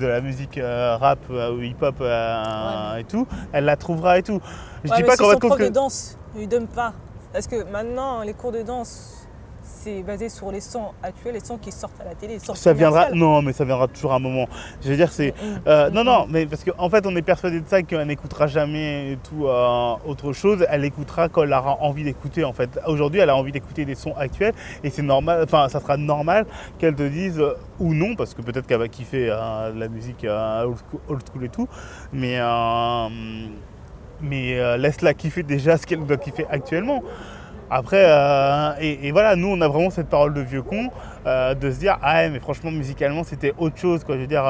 de la musique euh, rap ou hip-hop et tout, elle la trouvera et tout. Je Ouais, dis pas qu'on va que... de danse ne lui donne pas. Parce que maintenant, les cours de danse, c'est basé sur les sons actuels, les sons qui sortent à la télé. Ça viendra, non, mais ça viendra toujours à un moment. Je veux dire, c'est, Mm, Euh, mm, non, mm. non, mais parce qu'en fait, on est persuadé de ça, qu'elle n'écoutera jamais tout euh, autre chose. Elle écoutera quand elle aura envie d'écouter, en fait. Aujourd'hui, elle a envie d'écouter des sons actuels et c'est normal, enfin, ça sera normal qu'elle te dise euh, ou non, parce que peut-être qu'elle va kiffer euh, la musique euh, old, school, et tout, mais, euh, mais euh, laisse-la kiffer déjà ce qu'elle doit kiffer actuellement. Après, euh, et, et voilà, nous on a vraiment cette parole de vieux con euh, de se dire ah ouais, mais franchement musicalement c'était autre chose quoi. Je veux dire,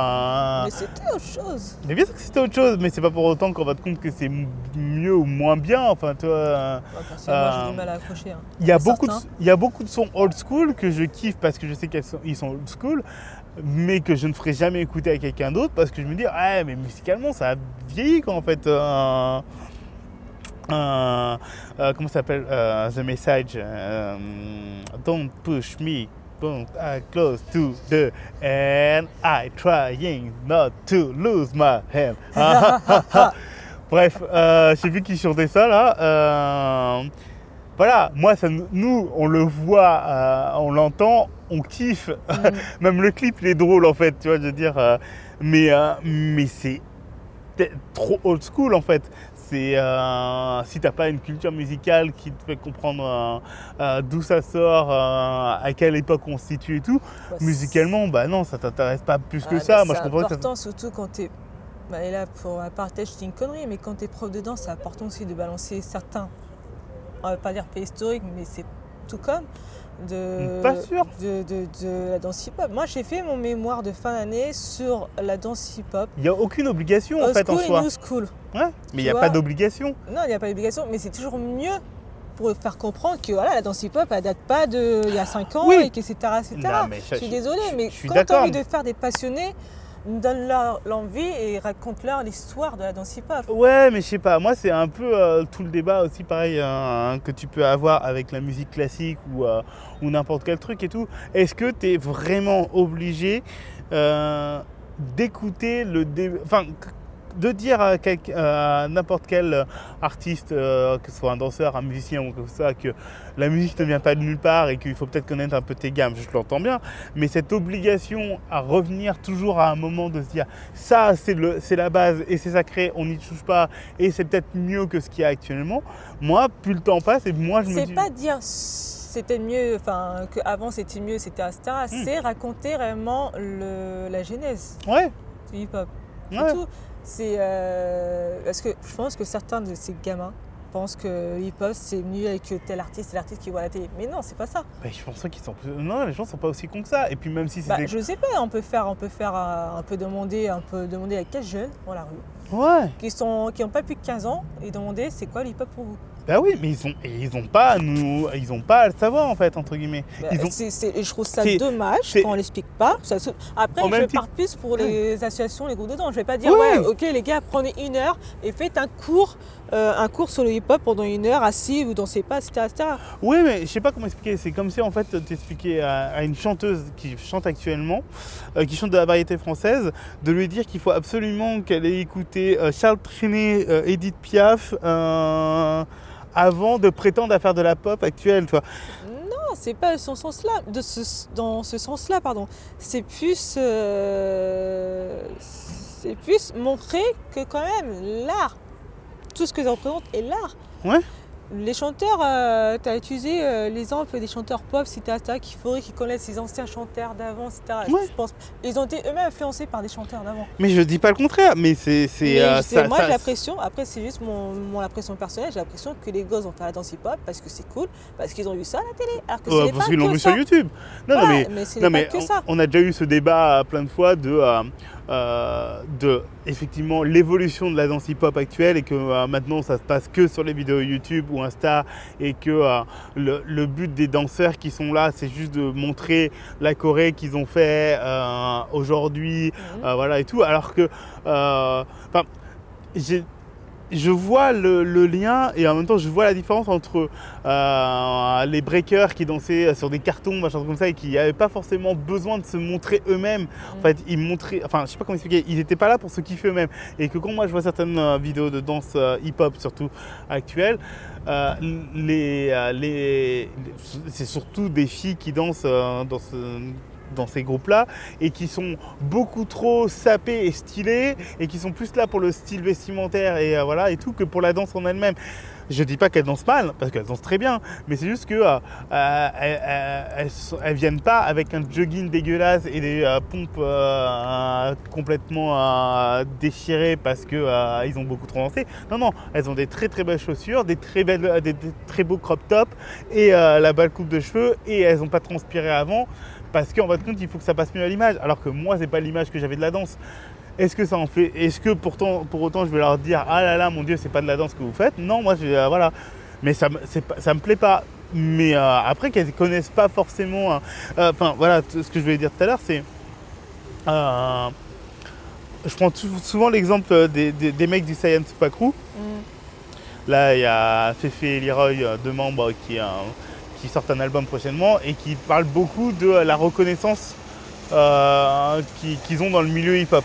Mais c'était autre chose. mais bien sûr que c'était autre chose, mais c'est pas pour autant qu'on va te compte que c'est mieux ou moins bien. Enfin, toi, euh, Ouais, personnellement, j'ai du mal à accrocher. hein. il y a beaucoup de, il y a beaucoup de sons old school que je kiffe parce que je sais qu'ils sont, ils sont old school, mais que je ne ferai jamais écouter à quelqu'un d'autre parce que je me dis ah mais musicalement ça a vieilli quoi en fait. euh, euh, euh, comment ça s'appelle euh, The Message euh, Don't push me Don't I close to the and I trying not to lose my hand. Ah, ah, ah, ah. Bref, euh, je sais plus qui chantait ça là. Euh, voilà, moi, ça, nous- on le voit, on l'entend, on kiffe. Même le clip, il est drôle en fait, tu vois, je veux dire. mais mais c'est trop old school en fait. C'est euh, si t'as pas une culture musicale qui te fait comprendre euh, euh, d'où ça sort, euh, à quelle époque on se situe et tout, musicalement, bah non, ça t'intéresse pas plus que ça. bah, Moi, je que ça. important, surtout quand t'es. Bah, et là, pour un partage, c'est une connerie, mais quand t'es prof de danse, c'est important aussi de balancer certains. On va pas dire historique, mais c'est tout comme. De, Pas sûr. De, de- de la danse hip-hop. Moi, j'ai fait mon mémoire de fin d'année sur la danse hip-hop. Il n'y a aucune obligation en Old fait en school et soi. new school. Ouais, mais il n'y a vois. pas d'obligation. Non, il n'y a pas d'obligation, mais c'est toujours mieux pour faire comprendre que voilà, la danse hip-hop, elle date pas d'il y a 5 ans, Oui. et que etc. etc. Non, mais je suis désolée, je- mais je suis quand tu as d'accord, envie mais- de faire des passionnés, donne-leur l'envie et raconte-leur l'histoire de la danse hip-hop. Ouais, mais je sais pas, moi c'est un peu euh, tout le débat aussi pareil hein, que tu peux avoir avec la musique classique ou, euh, ou n'importe quel truc et tout. Est-ce que tu es vraiment obligé euh, d'écouter le dé- Enfin, de dire à, à n'importe quel artiste, euh, que ce soit un danseur, un musicien ou comme ça, que la musique ne vient pas de nulle part et qu'il faut peut-être connaître un peu tes gammes, je l'entends bien, mais cette obligation à revenir toujours à un moment de se dire ça c'est c'est la base et c'est sacré, on n'y touche pas et c'est peut-être mieux que ce qu'il y a actuellement. Moi, plus le temps passe et moi je me C'est dis pas dire c'était mieux, enfin, qu'avant c'était mieux, c'était etc. Hmm. C'est raconter vraiment le, la genèse Ouais, du hip-hop. C'est ouais. C'est euh, parce que je pense que certains de ces gamins pensent que le hip-hop c'est mieux avec tel artiste, c'est l'artiste qui voit à la télé. Mais non, c'est pas ça. Bah, je pense pas qu'ils sont plus. Non, les gens sont pas aussi cons que ça. Et puis même si Bah, c'était. je sais pas, on peut faire, on peut faire euh, un peu demander, un peu demander à quel jeunes dans la rue Ouais. qui sont, qui ont pas plus de 15 ans et demander c'est quoi le hip-hop pour vous? Bah oui, mais ils ont, ils ont pas à nous, ils ont pas à le savoir en fait entre guillemets. Bah, Ils ont- je trouve ça dommage c'est- quand on l'explique pas. Ça Après, je pars plus pour les associations, les groupes de danse. Je vais pas dire, Ouais. ouais, ok les gars, prenez une heure et faites un cours, euh, un cours sur le hip-hop pendant une heure, assis, vous dansez pas, etc. etc. Oui, mais je sais pas comment expliquer. C'est comme si en fait t'expliquais à, à une chanteuse qui chante actuellement, euh, qui chante de la variété française, de lui dire qu'il faut absolument qu'elle ait écouté euh, Charles Trenet, Edith Piaf, avant de prétendre à faire de la pop actuelle, tu vois. Non, c'est pas dans ce sens-là. De ce- dans ce sens-là, pardon. C'est plus, euh, c'est plus montrer que quand même l'art, tout ce que ça représente est l'art. Ouais. Les chanteurs, tu as utilisé euh, l'exemple des chanteurs pop, etc., etc., qu'il faudrait qu'ils connaissent les anciens chanteurs d'avant, etc. Ouais. Je pense, ils ont été eux-mêmes influencés par des chanteurs d'avant. Mais je dis pas le contraire, mais c'est. euh, moi j'ai l'impression, après c'est juste mon, mon impression personnelle, j'ai l'impression que les gosses vont faire la danse hip-hop parce que c'est cool, parce qu'ils ont vu ça à la télé. Alors que Ouais, parce qu'ils l'ont vu ça. sur YouTube. Non, non, mais Non, mais que on, ça. on a déjà eu ce débat euh, plein de fois de, euh, de effectivement l'évolution de la danse hip-hop actuelle et que euh, maintenant ça se passe que sur les vidéos YouTube ou Insta et que euh, le, le but des danseurs qui sont là c'est juste de montrer la Corée qu'ils ont fait aujourd'hui Mhm. voilà et tout alors que j'ai- je vois le, le lien et en même temps je vois la différence entre euh, les breakers qui dansaient sur des cartons, machin comme ça, et qui n'avaient pas forcément besoin de se montrer eux-mêmes. En fait, ils montraient, enfin, je sais pas comment expliquer, ils n'étaient pas là pour se kiffer eux-mêmes. Et que quand moi je vois certaines euh, vidéos de danse euh, hip-hop, surtout actuelles, euh, les, les, c'est surtout des filles qui dansent dans ce dans ces groupes-là et qui sont beaucoup trop sapées et stylées et qui sont plus là pour le style vestimentaire et euh, voilà et tout que pour la danse en elle-même. Je dis pas qu'elles dansent mal parce qu'elles dansent très bien, mais c'est juste que euh, euh, elles, viennent pas avec un jogging dégueulasse et des euh, pompes complètement déchirées parce que ils ont beaucoup trop dansé. Non non, elles ont des très très belles chaussures, des très belles, des, très beaux crop tops et la belle coupe de cheveux et elles n'ont pas transpiré avant parce qu'en fin de compte il faut que ça passe mieux à l'image. Alors que moi c'est pas l'image que j'avais de la danse. Est-ce que ça en fait Est-ce que pourtant, pour autant, je vais leur dire ah là là, mon Dieu, c'est pas de la danse que vous faites? Non, moi, je, euh, voilà. Mais ça, ça me plaît pas. Mais euh, après, qu'elles connaissent pas forcément. hein. Euh, Enfin, voilà, ce que je voulais dire tout à l'heure, c'est. euh, je prends souvent l'exemple des, des- des mecs du Saiyan Super Crew. Mm. Là, il y a Fefe et Leroy, deux membres qui, qui sortent un album prochainement et qui parlent beaucoup de la reconnaissance euh, qui- qu'ils ont dans le milieu hip-hop.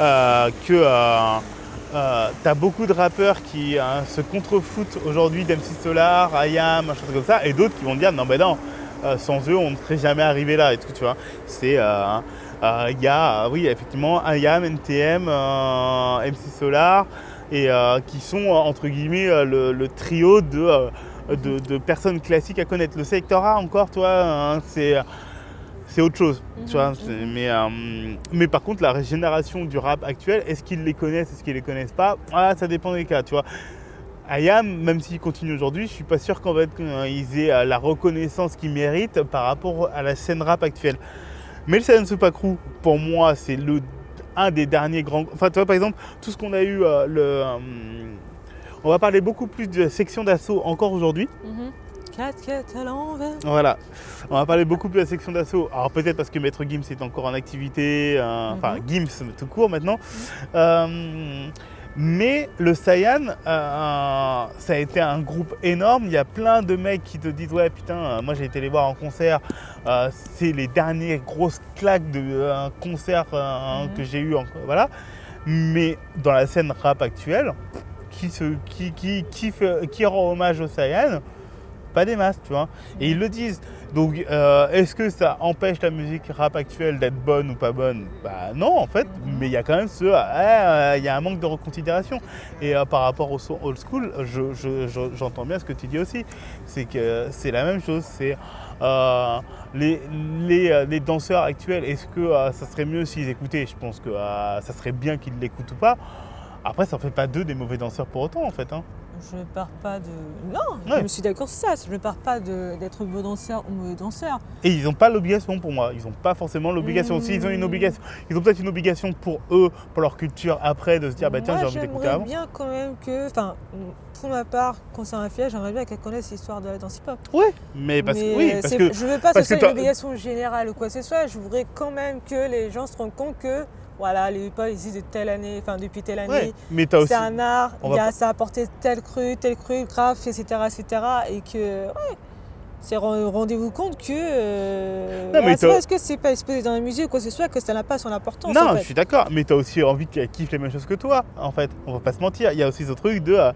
Euh, que euh, t'as beaucoup de rappeurs qui se contrefoutent aujourd'hui d'MC Solar, IAM, machin comme ça, et d'autres qui vont dire non, ben non, sans eux, on ne serait jamais arrivé là et tout, tu vois. C'est. Il y a, oui, effectivement, IAM, NTM, MC Solar, et qui sont, entre guillemets, le, le trio de, de, de personnes classiques à connaître. Le secteur A, encore, toi, hein, c'est. C'est autre chose, tu vois. c'est- Mais, euh, mais par contre, la génération du rap actuel, est-ce qu'ils les connaissent, est-ce qu'ils les connaissent pas? Ah, Ça dépend des cas, tu vois. Ayam, même s'il continue aujourd'hui, je suis pas sûr qu'en fait euh, ils aient euh, la reconnaissance qu'ils méritent par rapport à la scène rap actuelle. Mais le Saiyan Super Crew, pour moi, c'est le un des derniers grands. Enfin, tu vois, par exemple, tout ce qu'on a eu, euh, le. euh, on va parler beaucoup plus de section d'assaut encore aujourd'hui. Mhm. 4 4 à l'envers. Voilà. On va parler beaucoup plus de la section d'assaut. Alors peut-être parce que Maître Gims est encore en activité, euh, enfin Gims tout court maintenant. Euh, mais le Saiyan, euh, ça a été un groupe énorme. Il y a plein de mecs qui te disent ouais putain, moi j'ai été les voir en concert. C'est les dernières grosses claques de concert Mhm. que j'ai eu. En, voilà. Mais dans la scène rap actuelle, qui, qui, rend hommage au Saiyan pas des masses, tu vois. Et ils le disent. Donc, euh, est-ce que ça empêche la musique rap actuelle d'être bonne ou pas bonne? Bah non, en fait, mais il y a quand même ce, ah, euh, il y a un manque de reconsidération. Et euh, par rapport au son old school, je- je- je- j'entends bien ce que tu dis aussi. C'est que c'est la même chose. C'est les, les, danseurs actuels. Est-ce que ça serait mieux s'ils écoutaient? Je pense que ça serait bien qu'ils l'écoutent ou pas. Après, ça en fait pas d'eux des mauvais danseurs pour autant, en fait. hein. Je ne pars pas de. Non, Ouais. je me suis d'accord sur ça. Je ne pars pas de- d'être beau danseur ou mauvais danseur. Et ils n'ont pas l'obligation pour moi. Ils n'ont pas forcément l'obligation. Mmh. S'ils ont une obligation, ils ont peut-être une obligation pour eux, pour leur culture après, de se dire bah tiens j'ai envie d'écouter j'aimerais avant. bien quand même que. Enfin, pour ma part, concernant la fille, j'aimerais bien qu'elle connaisse l'histoire de la danse hip-hop. Ouais. Mais parce Mais, que oui, parce c'est- que je veux pas que ce soit une obligation générale ou quoi que ce soit. Je voudrais quand même que les gens se rendent compte que voilà, les hip-hop existent de telle année, enfin depuis telle année. ouais. T'as aussi. C'est un art, on il y a, ça a apporté tel cru, tel cru, graphe, etc., etc. Et que, ouais, c'est ren- rendez-vous compte que. euh, mais t'as- pas parce que c'est pas exposé dans la musique ou quoi que ce soit que ça n'a pas son importance. Non, en je suis d'accord, mais tu as aussi envie qu'elle kiffe les mêmes choses que toi, en fait. On va pas se mentir. Il y a aussi ce truc de. euh,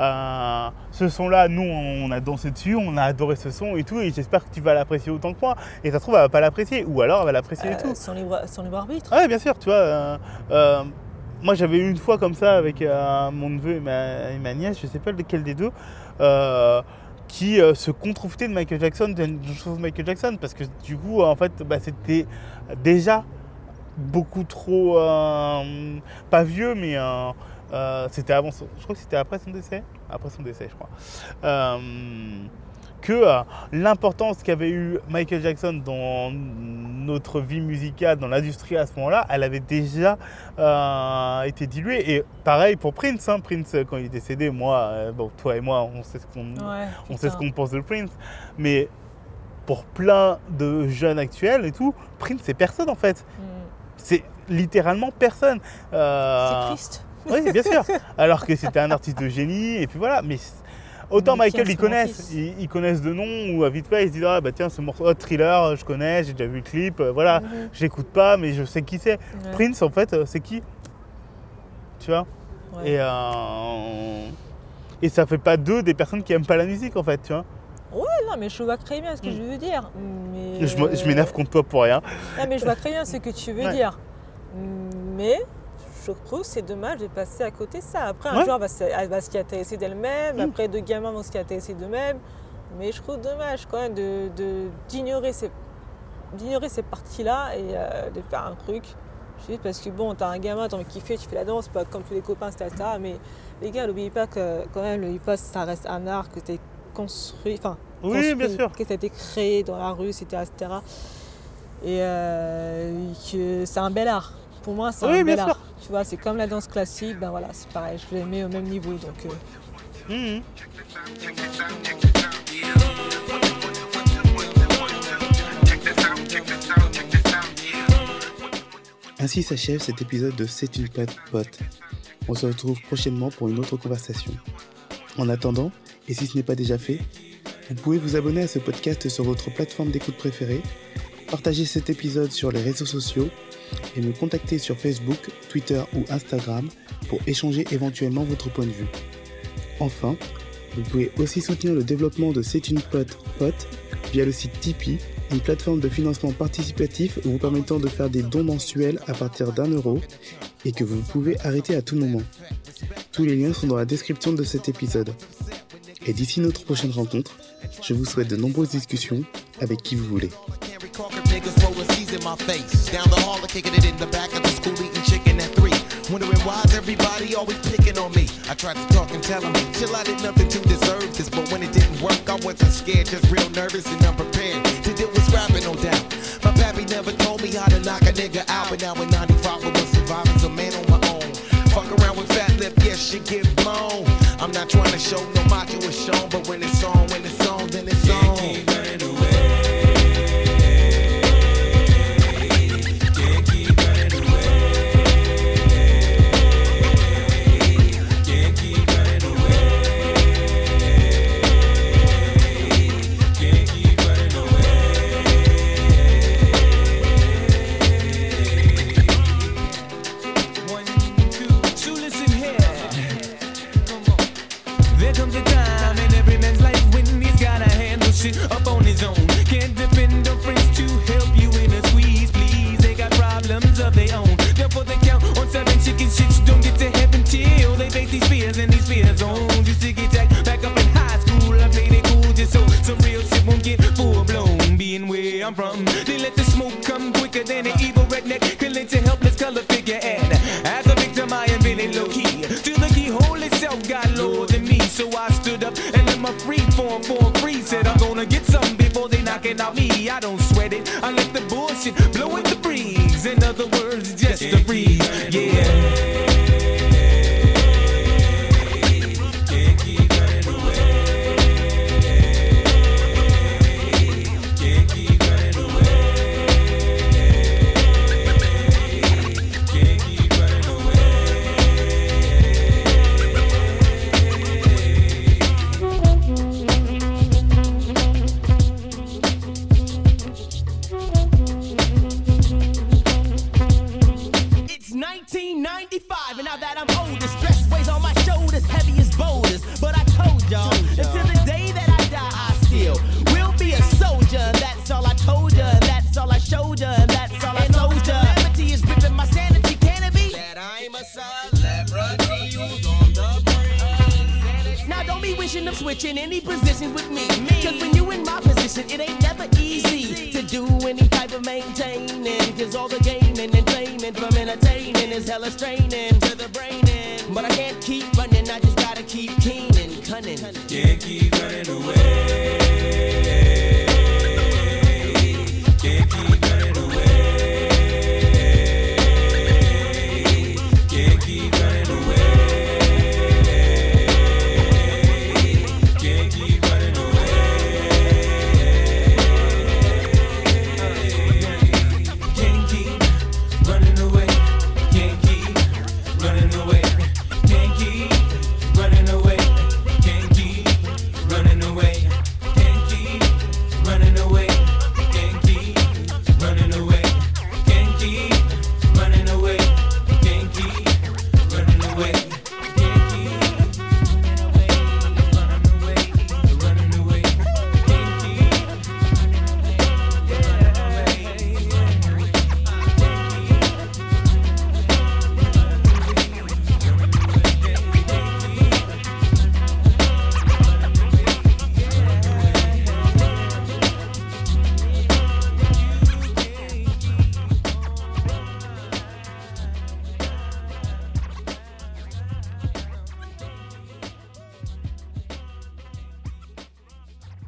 euh, ce son-là, nous, on a dansé dessus, on a adoré ce son et tout, et j'espère que tu vas l'apprécier autant que moi. Et ça se trouve, elle va pas l'apprécier, ou alors elle va l'apprécier et tout. sans, libre, sans libre arbitre. Ouais, bien sûr, tu vois. moi, j'avais eu une fois comme ça avec mon neveu et ma, et ma nièce, je sais pas lequel des deux, euh, qui euh, se contrefoutaient de Michael Jackson, d'une chose de Michael Jackson, parce que du coup, en fait, bah, c'était déjà beaucoup trop. euh, pas vieux, mais. euh, c'était avant je crois que c'était après son décès après son décès je crois que euh, l'importance qu'avait eu Michael Jackson dans notre vie musicale, dans l'industrie à ce moment-là, elle avait déjà euh, été diluée. Et pareil pour Prince. hein. Prince, quand il est décédé, moi, euh, bon, toi et moi, on sait ce qu'on Ouais, on sait ce putain. qu'on pense de Prince. Mais pour plein de jeunes actuels et tout, Prince, c'est personne en fait. Mm. C'est littéralement personne. Euh, C'est triste. oui, bien sûr. Alors que c'était un artiste de génie, et puis voilà. Mais autant Michael, ils connaissent, ils, ils connaissent de nom, ou à vite fait, ils se disent Ah bah tiens, ce morceau, oh, thriller, je connais, j'ai déjà vu le clip, euh, voilà, Mhm. j'écoute pas, mais je sais qui c'est. Ouais. Prince, en fait, euh, c'est qui? Tu vois? Ouais. et, euh, et ça fait pas d'eux des personnes qui aiment pas la musique, en fait, tu vois? Non, mais je vois très bien ce que Mm. je veux dire. Mais... Je m'énerve contre toi pour rien. Non, mais je vois très bien ce que tu veux Ouais. dire. Mais je trouve c'est dommage de passer à côté de ça. Après, un Ouais. jour, elle va va se intéresser d'elle-même. Mm. Après, deux gamins vont se intéresser d'eux-mêmes. Mais je trouve dommage quand même de, de- d'ignorer ces, d'ignorer ces parties-là et euh, de faire un truc. Juste parce que bon, t'as un gamin, t'as envie de kiffer, tu fais la danse, pas comme tous les copains, etc. Mais les gars, n'oubliez pas que quand même, le hip-hop, ça reste un art que t'es construit. Enfin, Oui, construit, bien sûr. Que ça a été créé dans la rue, etc. etc. Et euh, que c'est un bel art. Pour moi, c'est Oui, un bel sûr. art. Tu vois, c'est comme la danse classique, ben voilà, c'est pareil, je les mets au même niveau. Donc, euh. Ainsi s'achève cet épisode de C'est une pote pote. On se retrouve prochainement pour une autre conversation. En attendant, et si ce n'est pas déjà fait, vous pouvez vous abonner à ce podcast sur votre plateforme d'écoute préférée, partager cet épisode sur les réseaux sociaux et me contacter sur Facebook, Twitter ou Instagram pour échanger éventuellement votre point de vue. Enfin, vous pouvez aussi soutenir le développement de C'est une pote pote via le site Tipeee, une plateforme de financement participatif vous permettant de faire des dons mensuels à partir d'un euro et que vous pouvez arrêter à tout moment. Tous les liens sont dans la description de cet épisode. Et d'ici notre prochaine rencontre, je vous souhaite de nombreuses discussions avec qui vous voulez. C's in my face. Down the hall, I kicking it in the back of the school, eating chicken at three. Wondering why's everybody always picking on me. I tried to talk and tell them, chill, I did nothing to deserve this. But when it didn't work, I wasn't scared, just real nervous and unprepared. To deal with scrapping, no doubt. My pappy never told me how to knock a nigga out. But now in 95, I was surviving, a man on my own. Fuck around with fat lip, yes, shit get blown. I'm not trying to show no macho is shown, but when it's on, about me, I don't sweat it. I let the bullshit blow in the breeze. In other words, just a breeze. Yeah.